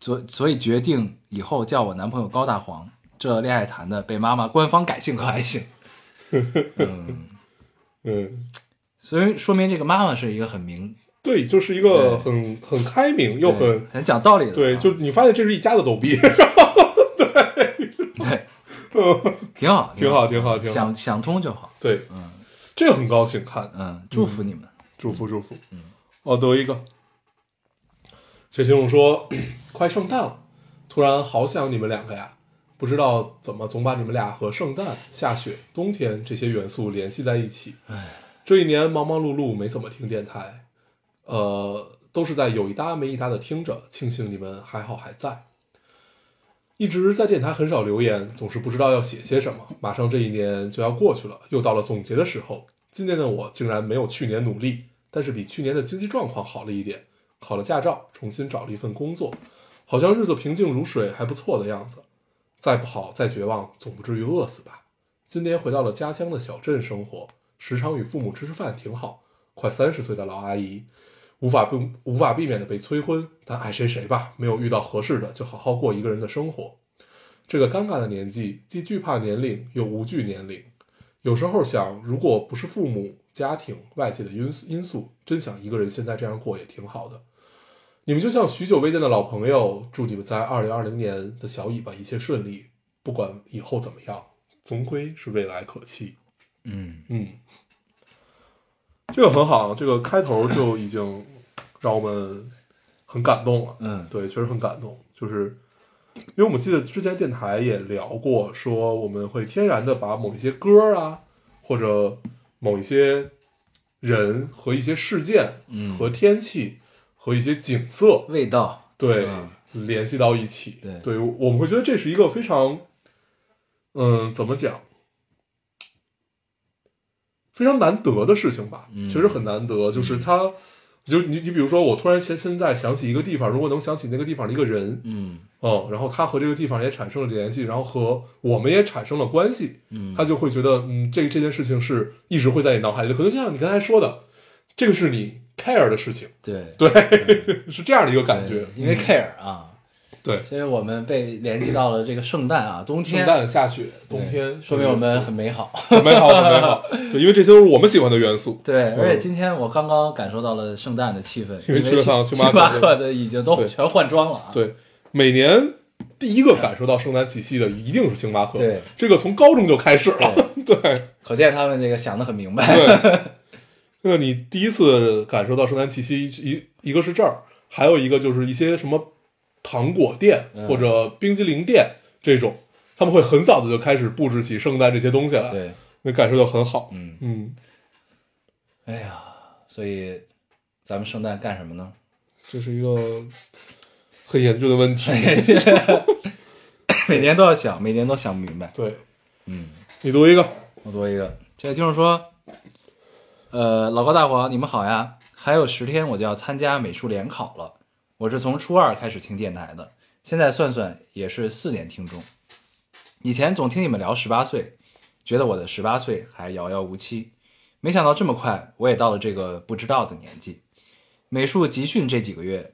所所以决定以后叫我男朋友高大黄。这恋爱谈的被妈妈官方改姓可还行？嗯，嗯，所以说明这个妈妈是一个很明对，就是一个很很开明又很很讲道理的啊，对，就你发现这是一家的逗逼，对对，挺好，挺好，挺好，挺好。想想通就好。对，嗯这个很高兴看，嗯，祝福你们。祝福祝福。嗯，哦，得一个。这听众说，快圣诞了，突然好想你们两个呀，不知道怎么总把你们俩和圣诞、下雪、冬天这些元素联系在一起。唉，这一年忙忙碌碌，没怎么听电台，呃，都是在有一搭没一搭的听着，庆幸你们还好还在。一直在电台很少留言，总是不知道要写些什么。马上这一年就要过去了，又到了总结的时候。今年的我竟然没有去年努力，但是比去年的经济状况好了一点，考了驾照，重新找了一份工作，好像日子平静如水，还不错的样子。再不好，再绝望，总不至于饿死吧？今年回到了家乡的小镇生活，时常与父母吃吃饭，挺好。快三十岁的老阿姨，无法不无法避免的被催婚，但爱谁谁吧，没有遇到合适的，就好好过一个人的生活。这个尴尬的年纪，既惧怕年龄，又无惧年龄。有时候想，如果不是父母、家庭、外界的因素因素，真想一个人现在这样过也挺好的。你们就像许久未见的老朋友，祝你们在二零二零年的小尾巴一切顺利，不管以后怎么样，总归是未来可期。嗯嗯，这个很好，这个开头就已经让我们很感动了。嗯对，确实很感动，就是因为我们记得之前电台也聊过，说我们会天然的把某一些歌啊，或者某一些人和一些事件嗯，和天气和一些景色，味道，对，嗯联系到一起。对我们会觉得这是一个非常，嗯，怎么讲，非常难得的事情吧？嗯确实很难得。就是他，就你你比如说，我突然现现在想起一个地方，如果能想起那个地方的一个人，嗯嗯，然后他和这个地方也产生了联系，然后和我们也产生了关系，嗯，他就会觉得，嗯，这这件事情是一直会在你脑海里的。可能就像你刚才说的，这个是你 care 的事情，对对，是这样的一个感觉。因为嗯 care 啊，对，所以我们被联系到了这个圣诞啊，冬天，圣诞、下雪、冬天，说明我们 很美好。很美好，很美好。对，因为这些都是我们喜欢的元素。对，而且嗯今天我刚刚感受到了圣诞的气氛，因为去了趟星星巴克星巴克的已经都对全换装了啊。对，每年第一个感受到圣诞气息的一定是星巴克。对，这个从高中就开始了。对可见他们这个想的很明白。对，那你第一次感受到圣诞气息，一一个是这儿，还有一个就是一些什么糖果店嗯或者冰激凌店这种，他们会很早的就开始布置起圣诞这些东西来，对，那感受到很好。嗯，嗯，哎呀，所以咱们圣诞干什么呢？这是一个很严峻的问题。每年都要想，每年都想不明白。对，嗯，你读一个。我读一个，这位听众说，呃，老高大黄，你们好呀，还有十天我就要参加美术联考了。我是从初二开始听电台的，现在算算也是四年听众。以前总听你们聊十八岁，觉得我的十八岁还遥遥无期，没想到这么快我也到了这个不知道的年纪。美术集训这几个月，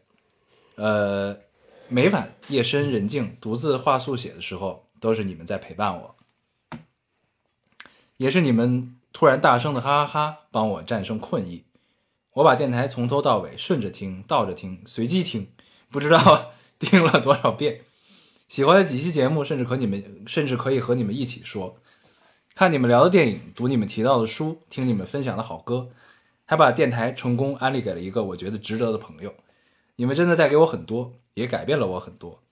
呃，每晚夜深人静独自画速写的时候，都是你们在陪伴我。也是你们突然大声的哈哈哈，帮我战胜困意。我把电台从头到尾顺着听、倒着听、随机听，不知道 听了多少遍。喜欢的几期节目，甚至和你们，甚至可以和你们一起说，看你们聊的电影，读你们提到的书，听你们分享的好歌，还把电台成功安利给了一个我觉得值得的朋友。你们真的带给我很多，也改变了我很多。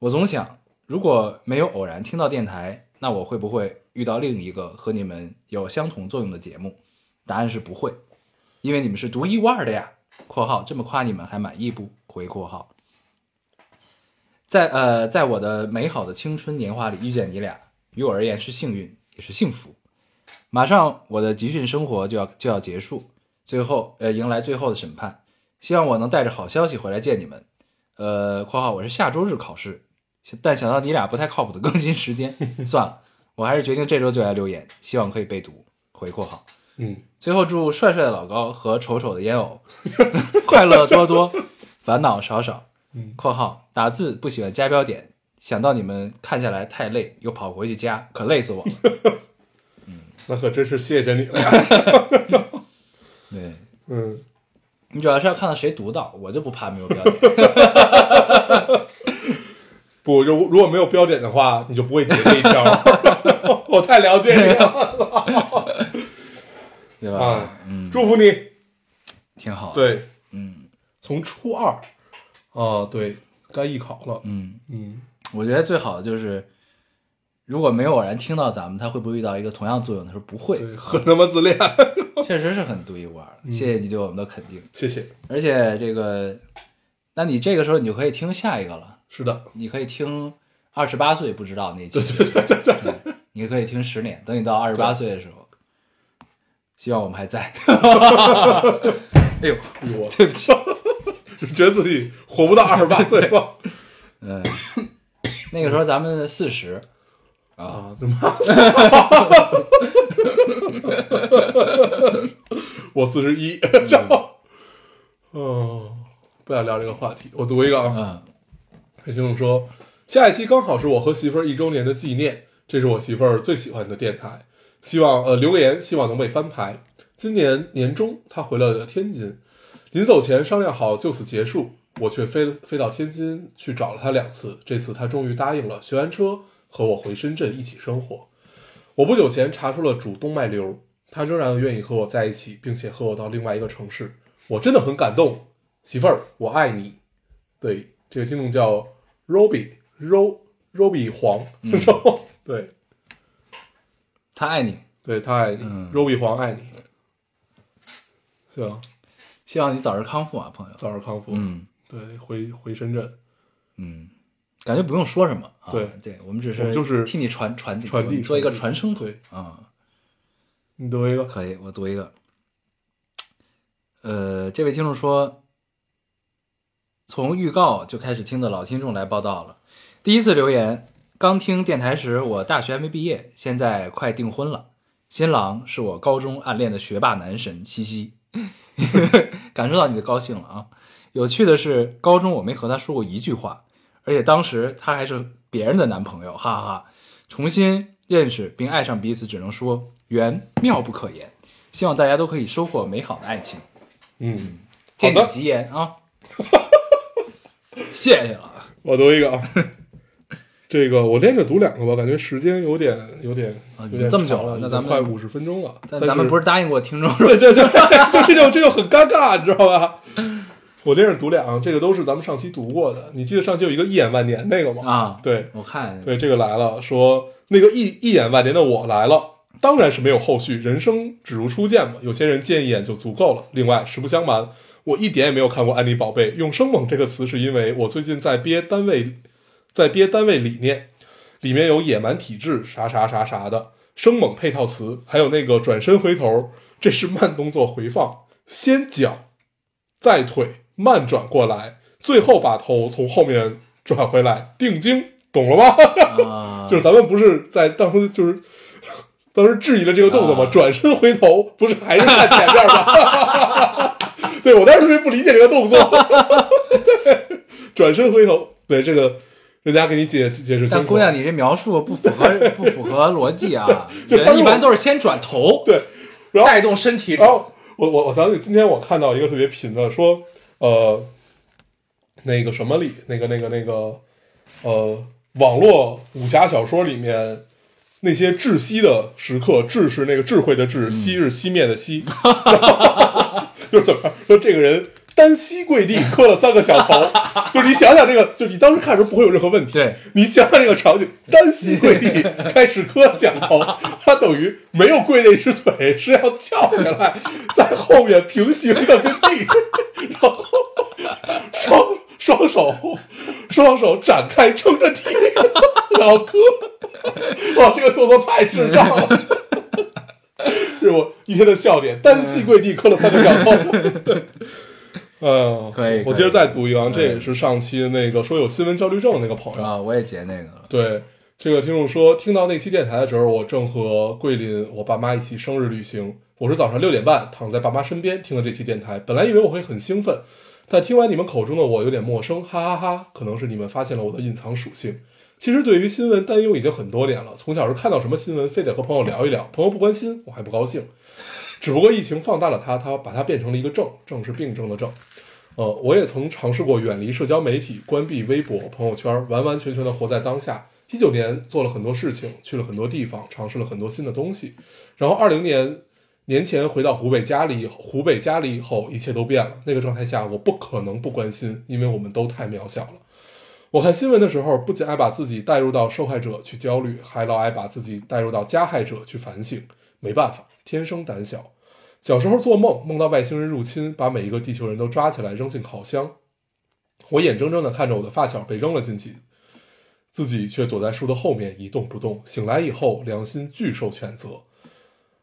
我总想，如果没有偶然听到电台，那我会不会遇到另一个和你们有相同作用的节目？答案是不会，因为你们是独一无二的呀。（括号这么夸你们还满意不？）回括号。在呃，在我的美好的青春年华里遇见你俩，于我而言是幸运，也是幸福。马上我的集训生活就要就要结束，最后呃迎来最后的审判，希望我能带着好消息回来见你们。呃，括号我是下周日考试，但想到你俩不太靠谱的更新时间，算了，我还是决定这周就来留言，希望可以被读。回括号。嗯，最后祝帅帅的老高和丑丑的烟偶 快乐多多，烦恼少少。嗯（括号打字不喜欢加标点，想到你们看下来太累，又跑回去加，可累死我了。嗯那可真是谢谢你了呀。对嗯，你主要是要看到谁读到，我就不怕没有标点。不，如如果没有标点的话，你就不会截这一条。我太了解你了，对吧？啊，嗯，祝福你。挺好。，对，嗯从初二，哦，对，该艺考了。嗯，嗯，我觉得最好的就是，如果没有偶然听到咱们，他会不会遇到一个同样作用的？说不会，对，很他妈自恋。确实是很独一无二的。谢谢你对我们的肯定。谢谢。而且这个，那你这个时候你就可以听下一个了，是的，你可以听二十八岁不知道那期，对对对对对，你可以听十年，等你到二十八岁的时候，希望我们还在。哎呦，我。对不起，觉得自己活不到二十八岁吗？嗯，那个时候咱们四十，啊，怎么？我四十一，然后，哦，不想聊这个话题。我读一个啊，嗯有听众说，下一期刚好是我和媳妇儿一周年的纪念，这是我媳妇儿最喜欢的电台，希望呃留言，希望能被翻牌。今年年中，她回了天津，临走前商量好就此结束，我却飞飞到天津去找了她两次，这次她终于答应了，学完车和我回深圳一起生活。我不久前查出了主动脉瘤，她仍然愿意和我在一起，并且和我到另外一个城市，我真的很感动，媳妇儿，我爱你。对，这个听众叫 Roby Ro Roby 黄，然后对他爱你，对，他爱你、嗯 r o b y 黄爱你。行，希望你早日康复啊，朋友。早日康复。嗯对，回回深圳嗯，感觉不用说什么啊。对对，我们只是就是替你传传递传递做一个传声筒对啊。你读一个。可以，我读一个。呃，这位听众说，从预告就开始听的老听众来报道了。第一次留言，刚听电台时我大学还没毕业，现在快订婚了，新郎是我高中暗恋的学霸男神，嘻嘻，感受到你的高兴了啊！有趣的是，高中我没和他说过一句话，而且当时他还是别人的男朋友，哈哈哈！重新认识并爱上彼此，只能说缘妙不可言。希望大家都可以收获美好的爱情。嗯，天好的地吉言啊！谢谢了啊。我读一个啊。这个我连着读两个吧，感觉时间有点有点啊有点这么久了，那咱们快五十分钟了。但但咱们不是答应过听众说对对对，这就这就很尴尬，你知道吧？我连着读两个，这个都是咱们上期读过的。你记得上期有一个一眼万年那个吗？啊？对我看对，这个来了，说那个一一眼万年的我来了，当然是没有后续，人生只如初见嘛。有些人见一眼就足够了。另外，实不相瞒，我一点也没有看过《安妮宝贝》，用“生猛”这个词是因为我最近在憋单位，在憋单位理念，里面有野蛮体质啥啥啥啥的，生猛配套词，还有那个转身回头，这是慢动作回放，先脚，再腿，慢转过来，最后把头从后面转回来，定睛，懂了吗？啊，就是咱们不是在当时就是当时质疑了这个动作吗？啊转身回头不是还是在前面吗？对我当时特别不理解这个动作。对，转身回头，对这个人家给你解解释清楚。但姑娘，你这描述不符合不符合逻辑啊！就人一般都是先转头，对，然后带动身体然后我我我想起今天我看到一个特别贫的说，呃，那个什么里那个那个那个呃，网络武侠小说里面那些窒息的时刻，智是那个智慧的智，息是熄灭的熄，就是怎么说这个人。单膝跪地磕了三个响头，就是你想想这个，就你当时看的时候不会有任何问题。对，你想想这个场景，单膝跪地开始磕响头，他等于没有跪那只腿，是要翘起来，在后面平行的跟地，然后双双手双手展开撑着地，然后磕。哇，这个动作太智障了，是我一天的笑点。单膝跪地磕了三个响头。嗯，可以我接着再读一个啊，这也是上期那个说有新闻焦虑症那个朋友啊，我也截那个了。对，这个听众说，听到那期电台的时候，我正和桂林我爸妈一起生日旅行。我是早上六点半躺在爸妈身边听的这期电台，本来以为我会很兴奋，但听完你们口中的我有点陌生，哈哈哈可能是你们发现了我的隐藏属性。其实对于新闻担忧已经很多年了，从小是看到什么新闻，非得和朋友聊一聊，朋友不关心，我还不高兴。只不过疫情放大了它，它把它变成了一个症，症是病症的症。呃，我也曾尝试过远离社交媒体，关闭微博、朋友圈，完完全全的活在当下。一九年做了很多事情，去了很多地方，尝试了很多新的东西。然后二零年年前回到湖北家里，湖北家里以后，一切都变了。那个状态下，我不可能不关心，因为我们都太渺小了。我看新闻的时候，不仅爱把自己带入到受害者去焦虑，还老爱把自己带入到加害者去反省。没办法，天生胆小。小时候做梦，梦到外星人入侵，把每一个地球人都抓起来扔进烤箱。我眼睁睁地看着我的发小被扔了进去，自己却躲在树的后面一动不动。醒来以后，良心巨受谴责。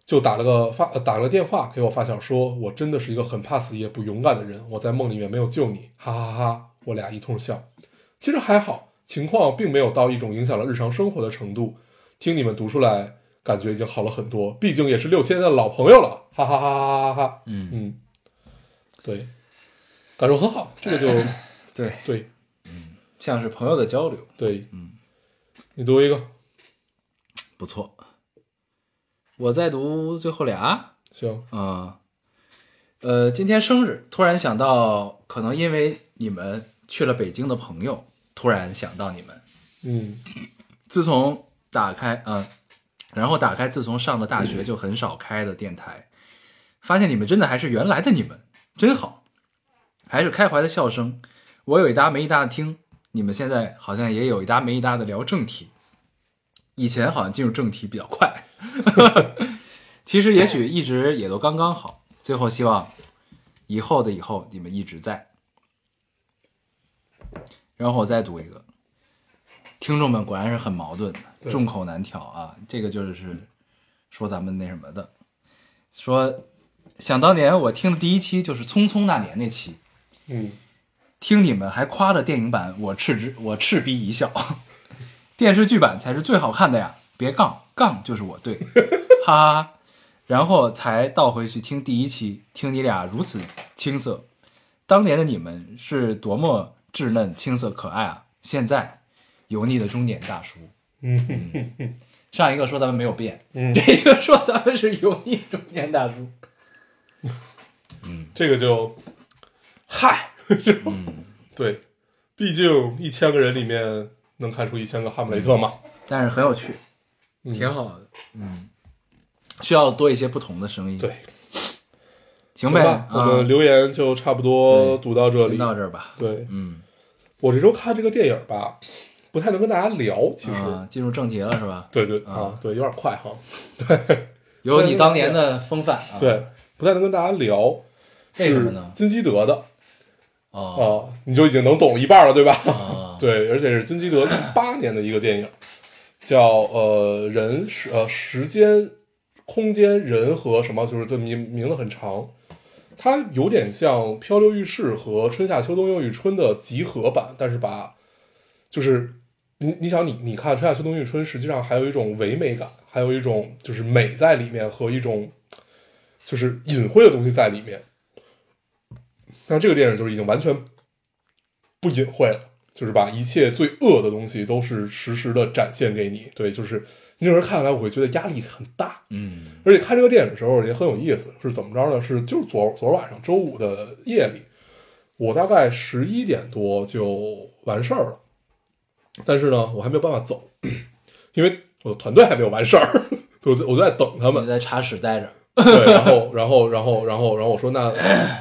就打了个发打了个电话给我发小说，我真的是一个很怕死也不勇敢的人，我在梦里面没有救你，哈哈哈！我俩一通笑。其实还好，情况并没有到一种影响了日常生活的程度。听你们读出来，感觉已经好了很多，毕竟也是六千年的老朋友了，哈哈哈哈哈哈！嗯，嗯，对，感受很好，这个就对，对。嗯像是朋友的交流，对，嗯，你读一个，不错。我再读最后俩，行，啊，呃，今天生日，突然想到，可能因为你们去了北京的朋友，突然想到你们。嗯自从打开，嗯、然后打开自从上了大学就很少开的电台，发现你们真的还是原来的你们，真好，还是开怀的笑声。我有一搭没一搭的听，你们现在好像也有一搭没一搭的聊正题。以前好像进入正题比较快，其实也许一直也都刚刚好。最后希望以后的以后你们一直在。然后我再读一个，听众们果然是很矛盾众口难调啊。这个就是说咱们那什么的，说想当年我听的第一期就是《匆匆那年》那期，嗯，听你们还夸着电影版，我嗤之我嗤鼻一笑，电视剧版才是最好看的呀！别杠杠就是我对，哈哈哈。然后才倒回去听第一期，听你俩如此青涩，当年的你们是多么稚嫩、青涩、可爱啊！现在油腻的中年大叔，嗯。上一个说咱们没有变，嗯，这一个说咱们是油腻中年大叔，嗯这个就，嗨，嗯，对，毕竟一千个人里面能看出一千个哈姆雷特嘛，但是很有趣，嗯。挺好的，嗯，需要多一些不同的声音，对，行呗，吧，我啊。们留言就差不多读到这先里。到这儿吧，对。嗯，我这周看这个电影吧，不太能跟大家聊，其实，啊，进入正题了是吧？对对啊。啊，对，有点快哈，对。有你当年的风范啊，，对，不太能跟大家聊。为什么呢？是金基德的。哦。啊，你就已经能懂一半了，对吧？啊，对，而且是金基德一八年的一个电影，叫呃人时呃时间空间人和什么，就是这名名字很长，它有点像《漂流浴室》和《春夏秋冬又一春》的集合版，但是把就是你你想你你看《春夏秋冬又一春》，实际上还有一种唯美感，还有一种就是美在里面和一种就是隐晦的东西在里面。那这个电影就是已经完全不隐晦了，就是把一切最恶的东西都是实时的展现给你。对，就是你有时候看下来，我会觉得压力很大。嗯而且看这个电影的时候也很有意思，是怎么着呢？是就是昨昨晚上周五的夜里，我大概十一点多就完事儿了，但是呢，我还没有办法走，因为我的团队还没有完事儿，我在我就在等他们你。在茶室待着，对，然后然后然后然后然后我说那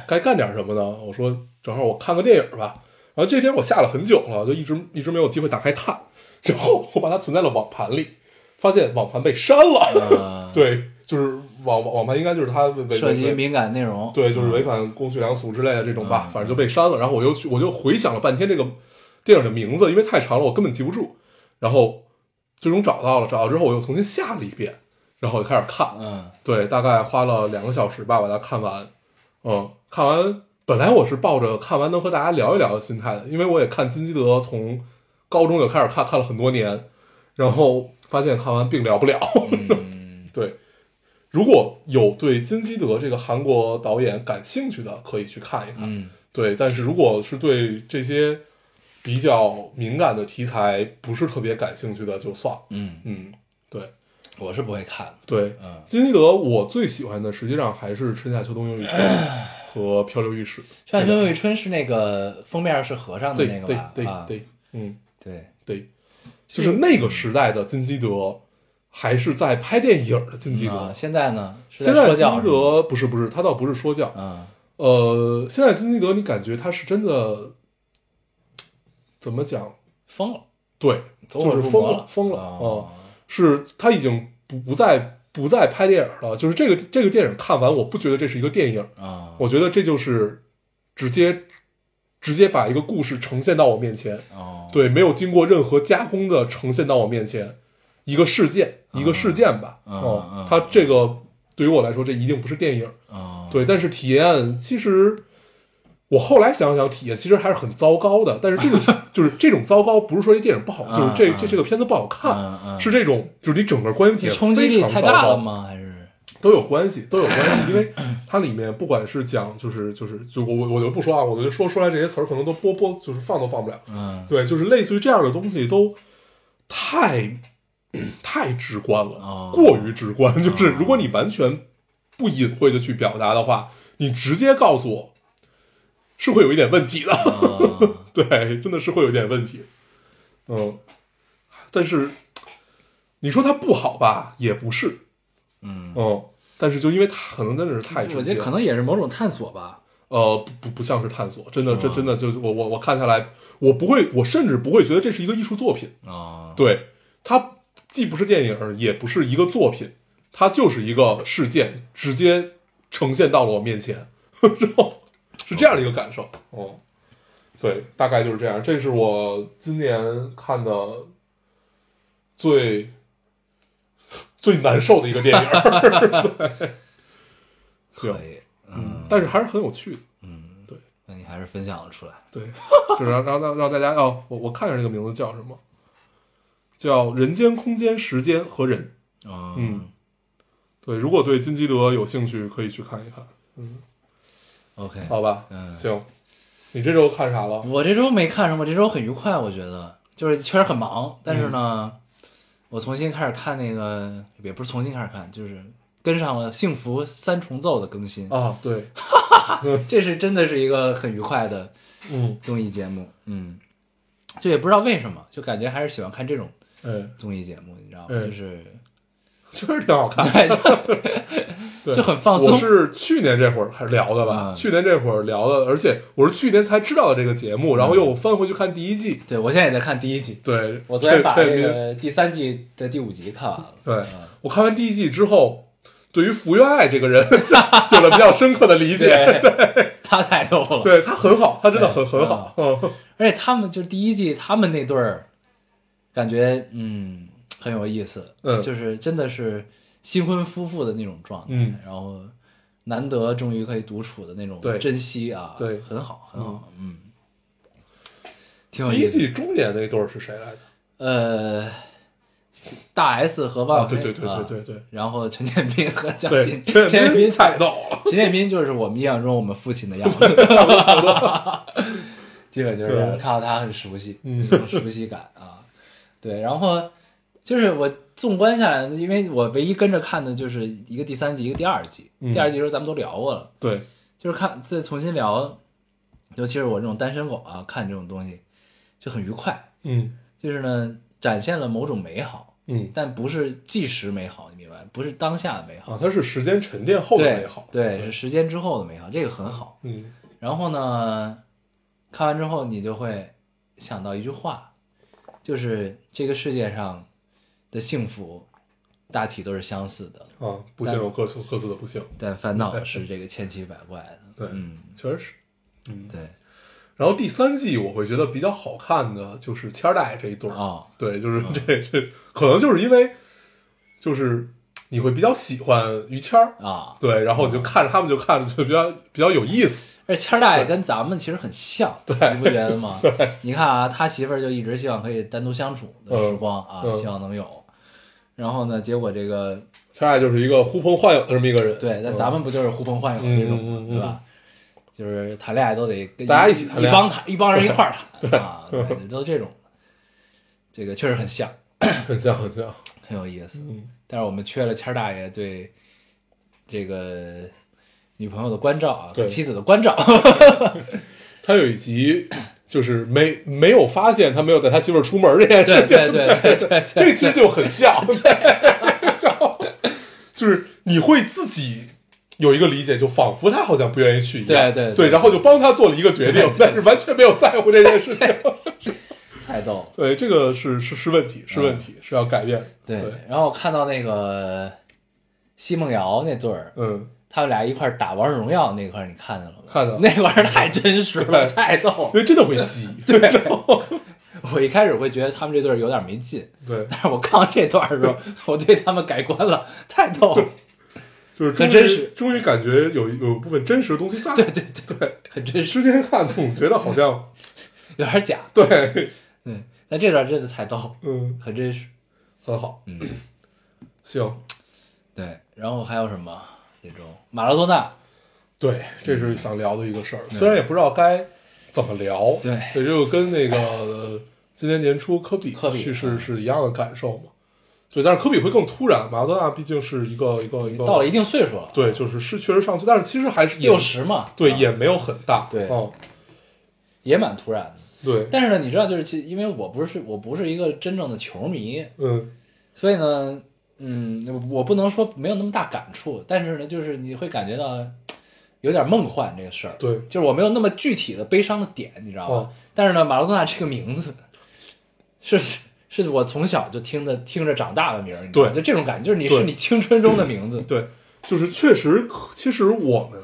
该干点什么呢？我说正好我看个电影吧。然后这天我下了很久了，就一直一直没有机会打开看，然后我把它存在了网盘里，发现网盘被删了。啊，对，就是网网网盘应该就是它违违涉及敏感内容，对，就是嗯违反公序良俗之类的这种吧，嗯反正就被删了。然后我又去，我就回想了半天这个电影的名字，因为太长了，我根本记不住。然后最终找到了，找到之后我又重新下了一遍，然后我就开始看。嗯对，大概花了两个小时吧，把它看完。嗯，看完，本来我是抱着看完能和大家聊一聊的心态的，因为我也看金基德从高中就开始看，看了很多年，然后发现看完并聊不了。嗯。对，如果有对金基德这个韩国导演感兴趣的，可以去看一看。嗯。对，但是如果是对这些比较敏感的题材不是特别感兴趣的，就算了。嗯，嗯，对。我是不会看，对，嗯，金基德我最喜欢的实际上还是《春夏秋冬又一春》和《漂流浴室》。《夏秋未春》是那个封面是和尚的那个吧？对，对对，嗯，对，对，就是那个时代的金基德，还是在拍电影的金基德。啊，现在呢是现在金基德不是不是，他倒不是说教，嗯呃，现在金基德你感觉他是真的怎么讲？疯了，对，就是疯了，疯了啊哦是他已经不不再不再拍电影了。就是这个这个电影看完，我不觉得这是一个电影，啊，我觉得这就是直接直接把一个故事呈现到我面前，哦，对，没有经过任何加工的呈现到我面前，一个事件一个事件吧。嗯哦嗯，他这个对于我来说，这一定不是电影。啊，对，但是体验其实，我后来想想，体验其实还是很糟糕的。但是这种 就是这种糟糕，不是说这电影不好，就是这嗯这这个片子不好看，是这种就是你整个观影体验冲击力非常糟糕太大了？吗？还是都有关系，都有关系，因为它里面不管是讲就是就是就我我我就不说啊，我觉得说出来这些词儿可能都播播就是放都放不了。嗯对，就是类似于这样的东西都太 太直观了，哦过于直观。就是如果你完全不隐晦的去表达的话，你直接告诉我，是会有一点问题的。啊 对，真的是会有一点问题。嗯，但是你说它不好吧，也不是。嗯，嗯，但是就因为它可能真的是太直接，我觉得可能也是某种探索吧。呃，不不不像是探索，真的，这啊真的就我我我看下来，我不会，我甚至不会觉得这是一个艺术作品。啊，对，它既不是电影，也不是一个作品，它就是一个事件，直接呈现到了我面前，然后是这样的一个感受。哦，对，大概就是这样。这是我今年看的最最难受的一个电影。对，以，嗯，但是还是很有趣的。嗯，对那你还是分享了出来。对，就是让让让让大家哦，我我看一下这个名字叫什么，叫《人间、空间、时间和人》。啊嗯对，如果对金基德有兴趣，可以去看一看。嗯，OK，好吧，嗯行。你这周看啥了？我这周没看什么，这周很愉快，我觉得就是确实很忙，但是呢，我重新开始看那个，也不是重新开始看，就是跟上了《幸福三重奏》的更新，啊，对，这是真的是一个很愉快的嗯，综艺节目，嗯，就也不知道为什么，就感觉还是喜欢看这种哎，综艺节目，你知道吗？嗯就是确实挺好看。对，就很放松。我是去年这会儿还聊的吧？嗯。去年这会儿聊的，而且我是去年才知道的这个节目，然后又翻回去看第一季。对我现在也在看第一季，对，我昨天把这这这个第三季的第五集看完了，对嗯。我看完第一季之后，对于福原爱这个人 有了比较深刻的理解。对，他太逗了，对他很好，他真的很很好。嗯，而且他们就第一季他们那对儿，感觉嗯很有意思，嗯。就是真的是新婚夫妇的那种状态，嗯然后难得终于可以独处的那种珍惜啊，对很好很好，嗯，挺有第一意思。季中年那对儿是谁来着？呃，大 S 和啊，汪对对对啊对对对然后陈建斌和蒋 对劲，，陈建斌太逗了。陈建斌就是我们印象中我们父亲的样子，基本就是看到他很熟悉，嗯有种熟悉感啊。对，然后就是我纵观下来，因为我唯一跟着看的就是一个第三集，一个第二集。嗯第二集的时候咱们都聊过了，对，就是看再重新聊，尤其是我这种单身狗啊，看这种东西就很愉快。嗯就是呢，展现了某种美好，嗯但不是即时美好，你明白？不是当下的美好，啊，它是时间沉淀后的美好。对，是时间之后的美好，这个很好。嗯然后呢，看完之后你就会想到一句话，就是这个世界上的幸福大体都是相似的，啊，不幸有各自各自的不幸。但烦恼是这个千奇百怪的。对嗯，确实是。嗯，对，然后第三季我会觉得比较好看的就是谦儿大爷这一对儿。哦，对，就是这这，可能就是因为，就是你会比较喜欢于谦儿，啊，对，然后你就看着他们就看着就比较比较有意思。而且谦儿大爷跟咱们其实很像，对你不觉得吗？对，你看啊，他媳妇儿就一直希望可以单独相处的时光啊，嗯嗯希望能有。然后呢，结果这个谦儿大爷就是一个呼朋唤友的这么一个人。对，那嗯咱们不就是呼朋唤友这种对吧？就是谈恋爱都得跟大家一起谈恋爱一帮谈 一帮人一块儿谈啊，对，都这种。这个确实很像，很像很像。很 有意思。嗯但是我们缺了谦儿大爷对这个女朋友的关照啊，对妻子的关照。他有一集就是没没有发现他没有带他媳妇儿出门这件对事情，对对对对对，这其实就很像，然后 就是你会自己有一个理解，就仿佛他好像不愿意去一样，对对对。对，然后就帮他做了一个决定，但是完全没有在乎这件事情。太逗了。对，这个是是是问题，是问题，是要改变。嗯对对，然后我看到那个奚梦瑶那对儿，嗯，他们俩一块儿打王者荣耀那块儿，你看见了吗？看到了那块儿太真实了，太逗了。因为真的会急，对，我一开始会觉得他们这对儿有点没劲，对，但是我看到这段的时候，我对他们改观了，太逗了。就是很真实终于感觉有有部分真实的东西在。对对对，对，很真实，之前看总觉得好像有点假。对，嗯，但这段真的太逗，嗯，很真实。很好。嗯，行，对，然后还有什么那种马拉多纳？对，这是想聊的一个事儿，虽然也不知道该怎么聊。对。也就跟那个 呃今年年初科比科比去世嗯。是一样的感受嘛。对，但是科比会更突然，马拉多纳毕竟是一个一个一个到了一定岁数了，对，就是是确实上去，但是其实还是也六十嘛，对，啊也没有很大，对。嗯，也蛮突然的。对，但是呢，你知道，就是其因为我不是我不是一个真正的球迷，嗯。所以呢，嗯，我不能说没有那么大感触，但是呢，就是你会感觉到有点梦幻这个事儿。对就是我没有那么具体的悲伤的点，你知道吗？哦但是呢，马拉多纳这个名字是是我从小就听的听着长大的名儿，对就这种感觉，就是你是你青春中的名字。对，就是确实，其实我们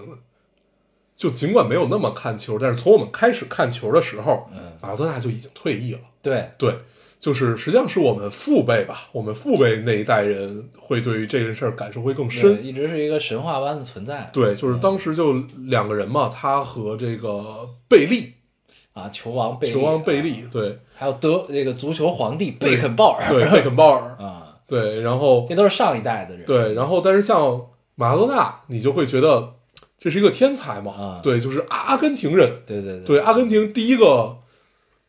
就尽管没有那么看球，但是从我们开始看球的时候，嗯，马拉多纳就已经退役了。对，对，就是实际上是我们父辈吧，我们父辈那一代人会对于这件事儿感受会更对深。一直是一个神话般的存在。对，就是当时就两个人嘛，他和这个贝利，啊，球王贝利，球王贝利，对。还有德这个足球皇帝贝肯鲍尔，对，贝肯鲍尔，啊，对，然后这都是上一代的人。对，然后但是像马拉多纳，你就会觉得这是一个天才嘛，啊。对，就是阿根廷人，对对。对，阿根廷第一个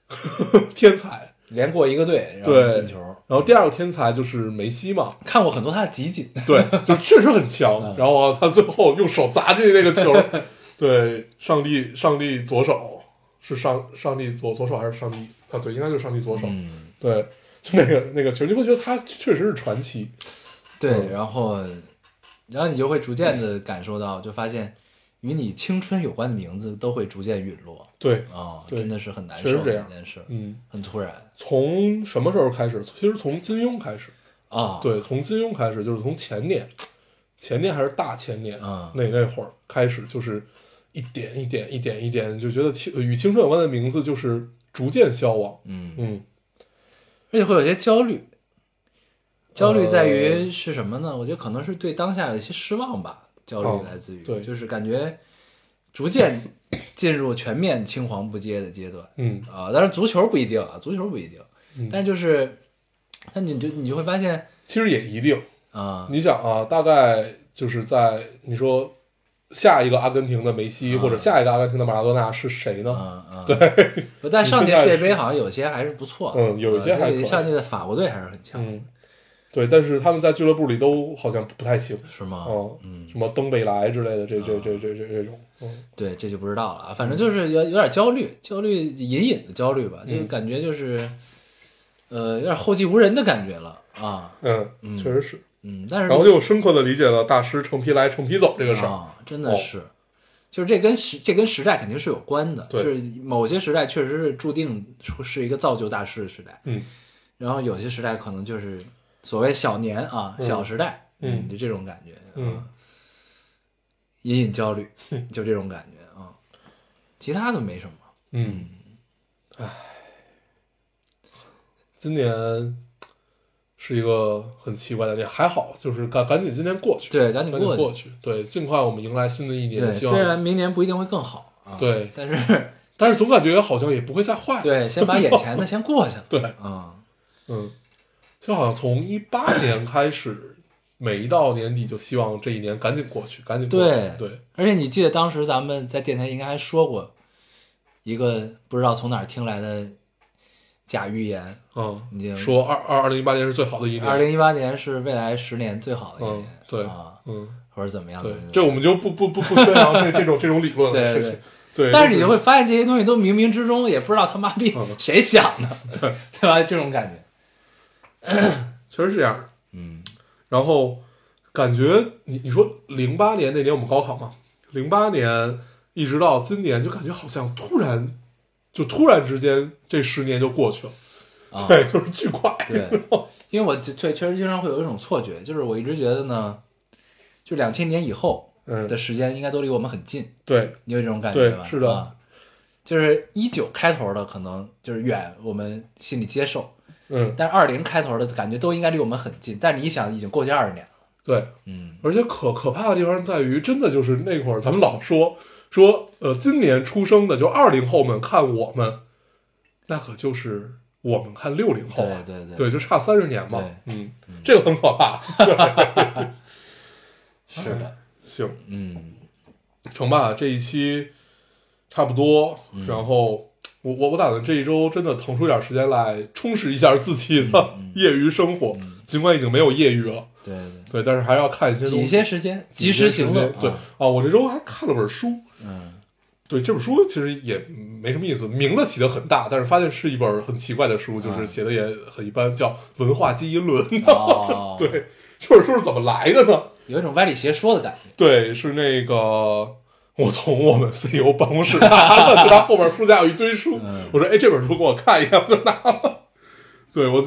天才，连过一个队，然后对进球。然后第二个天才就是梅西嘛，看过很多他的集锦，对，就是确实很强 嗯。然后啊他最后用手砸进那个球，对，上帝，上帝左手是上上帝左左手还是上帝啊？对，应该就是上帝左手。嗯，对，就那个那个球，你会觉得他确实是传奇。对，嗯然后，然后你就会逐渐的感受到，就发现与你青春有关的名字都会逐渐陨落对，啊，对真的是很难受的确实这样一件事，嗯，很突然从什么时候开始？其实从金庸开始。啊，，对，从金庸开始，就是从前年，前年还是大前年，嗯那那会儿开始，就是一点一点一点一点，就觉得青与青春有关的名字就是逐渐消亡。嗯，嗯，而且会有些焦虑，焦虑在呃于是什么呢？我觉得可能是对当下有一些失望吧，焦哦虑来自于，对就是感觉逐渐进入全面青黄不接的阶段。嗯啊，但是足球不一定啊，足球不一定，嗯但是就是，那你就你就会发现其实也一定。啊，你想啊，大概就是在你说下一个阿根廷的梅西，啊或者下一个阿根廷的马拉多纳是谁呢？嗯嗯，对。但上届世界杯好像有些还是不错，嗯有一些还上届的法国队还是很强，嗯，对，但是他们在俱乐部里都好像不太行。是吗？哦，嗯，什么登贝莱之类的，这这啊这这这这种，嗯对，这就不知道了啊。反正就是有有点焦虑，焦虑隐隐的焦虑吧，就是感觉就是，呃，有点后继无人的感觉了啊。嗯，嗯确实是。嗯，但是然后就深刻的理解了大师成皮来成皮走这个事儿。啊，真的是，就是这跟时这跟时代肯定是有关的，对就是某些时代确实是注定是一个造就大师的时代，嗯然后有些时代可能就是所谓小年啊、嗯。小时代，嗯。就这种感觉，嗯。啊，隐隐焦虑，就这种感觉啊，其他的没什么，嗯，唉，今年是一个很奇怪的年，还好，就是赶赶紧今年过去，对，赶紧过过去，对，尽快我们迎来新的一年。对，虽然，明年不一定会更好啊，对但是 但是总感觉好像也不会再坏。，对，先把眼前的先过去了，对，啊，嗯，就好像从一八年开始，每一到年底就希望这一年赶紧过去，赶紧过去。对对，而且你记得当时咱们在电台应该还说过一个不知道从哪儿听来的假预言，嗯说二二二零一八年是最好的一年。二零一八年是未来十年最好的一嗯年，，对，啊，嗯，或者怎么样对这我们就不不不不宣扬这这种这种理论了。对对对，但是你就会发现这些东西都冥冥之中也不知道他妈逼嗯谁想的，对对吧？这种感觉，确实是这样。嗯。然后感觉你你说零八年那年我们高考嘛，零八年一直到今年，就感觉好像突然就突然之间这十年就过去了，啊，对，就是巨快。对，因为我对确确实经常会有一种错觉，就是我一直觉得呢，就两千年以后的嗯，时间应该都离我们很近，对，你有这种感觉吧？对是的。啊，就是一九开头的可能就是远，我们心里接受，嗯，但是二零开头的感觉都应该离我们很近。但是你一想，已经过去二十年了，对，嗯。而且可可怕的地方在于，真的就是那会儿咱们老说说，呃，今年出生的就二零后们看我们，那可就是我们看六零后啊，对对对。对，就差三十年嘛，嗯，这个很可怕。对，是的，行，嗯。成吧，这一期差不多，嗯。然后我我我打算这一周真的腾出点时间来充实一下自己的嗯 业余生活，尽管已经没有业余了，对对对，但是还是要看一些对，挤一，些时间，及时时行乐，对啊啊，我这周还看了本书，嗯对这本书其实也没什么意思，名字起的很大，但是发现是一本很奇怪的书，就是啊写的也很一般，叫《文化基因论》。哦，对，这本书是怎么来的呢？有一种歪理邪说的感觉。对，是那个我从我们 CEO 办公室拿的，就他后面书架有一堆书，嗯我说哎这本书给我看一下，我就拿了。对我，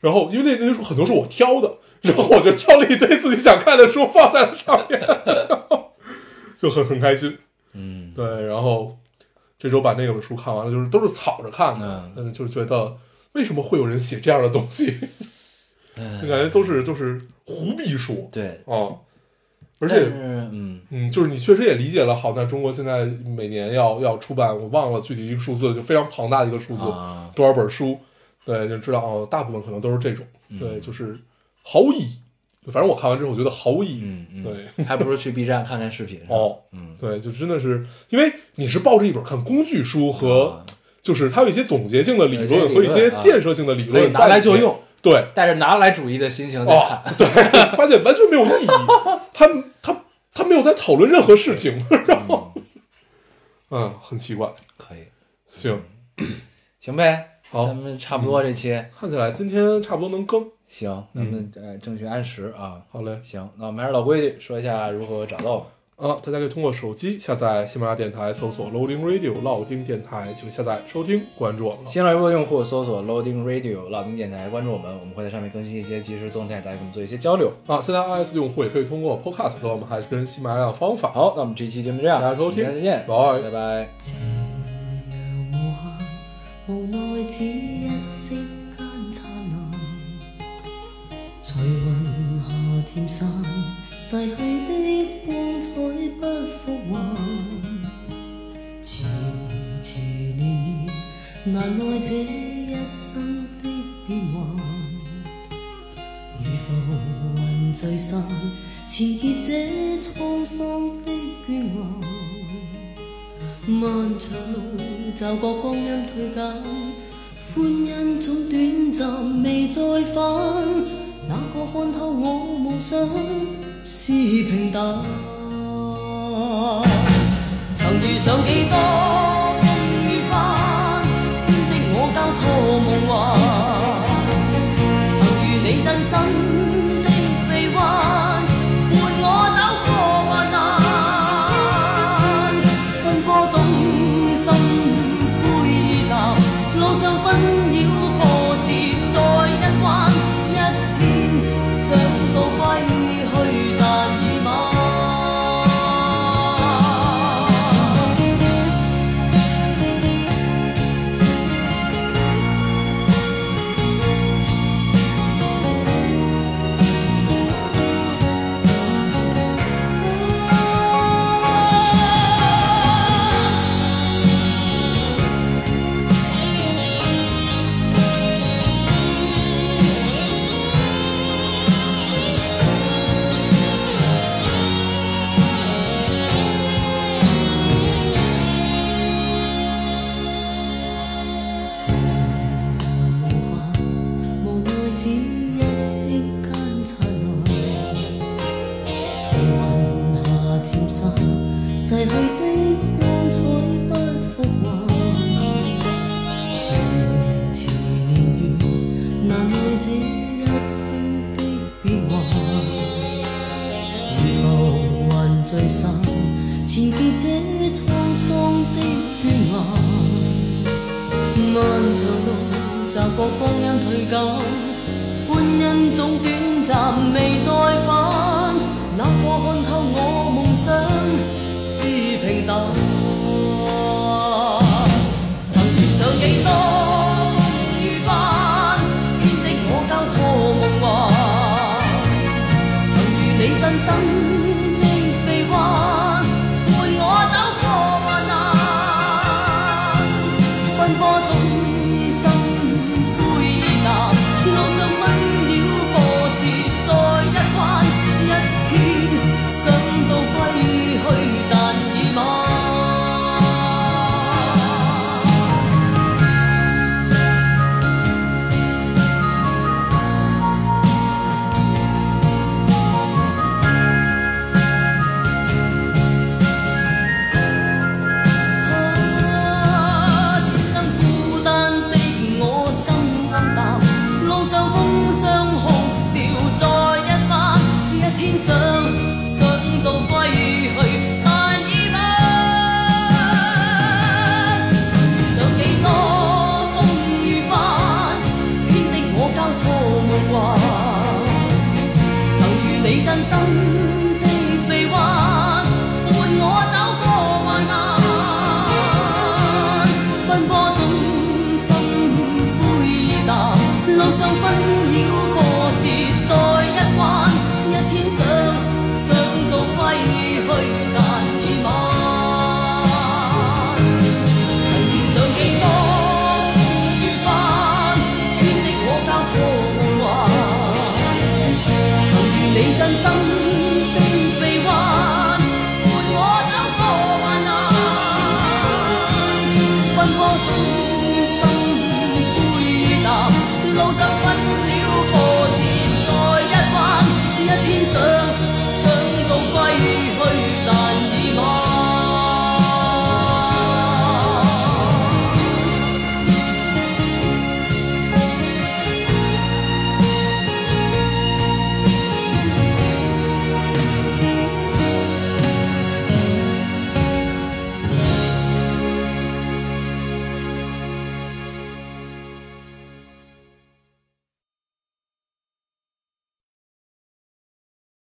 然后因为那那堆书很多是我挑的，然后我就挑了一堆自己想看的书放在了上面，就很很开心。嗯对，然后这周把那本书看完了，就是都是草着看的，嗯但是就是觉得为什么会有人写这样的东西？就嗯，感觉都是就是胡逼说对，啊，而且嗯嗯，就是你确实也理解了，好，那中国现在每年要要出版，我忘了具体一个数字，就非常庞大的一个数字，啊，多少本书，对，就知道哦，大部分可能都是这种，嗯对，就是毫无意义。反正我看完之后，我觉得毫无意义。嗯嗯，对，还不如去 B 站看看视频。哦，嗯，对，就真的是因为你是抱着一本看工具书和啊就是它有一些总结性的理论和一些建设性的理论，拿来就用，，对，带着拿来主义的心情在哦看。，对，发现完全没有意义，他他他没有在讨论任何事情，然后，嗯，很奇怪。可以，行，行呗，好咱们差不多这期看起来今天差不多能更，行，咱们呃正确按时啊。好嘞。行，那我们还是老规矩，说一下如何找到我们。啊，大家可以通过手机下载喜马拉雅电台，搜索 Loading Radio 老丁电台，就下载收听，关注我们了。新浪微博用户搜索 Loading Radio 老丁电台，关注我们，我们会在上面更新一些即时动态，大家跟我们做一些交流。啊，现在 iOS 用户也可以通过 Podcast 和我们还是跟喜马拉雅的方法。好，那我们这期节目就这样，大家收听下次见，拜拜拜。斜陽無限，無奈只一息間燦爛。隨雲下甜散，逝去的光彩不復還。遲遲年月，難耐這一生的变幻。如浮雲聚散，纏結這滄桑的倦顏。漫長路，驟覺光陰退減，歡欣总短暫未再返。哪個看透我夢想是平淡？曾遇上几多覺光陰退減，歡欣總短暫未再返。哪個看透我夢想是平淡？曾遇上幾多風雨翻，编织我交錯夢幻。曾遇你真心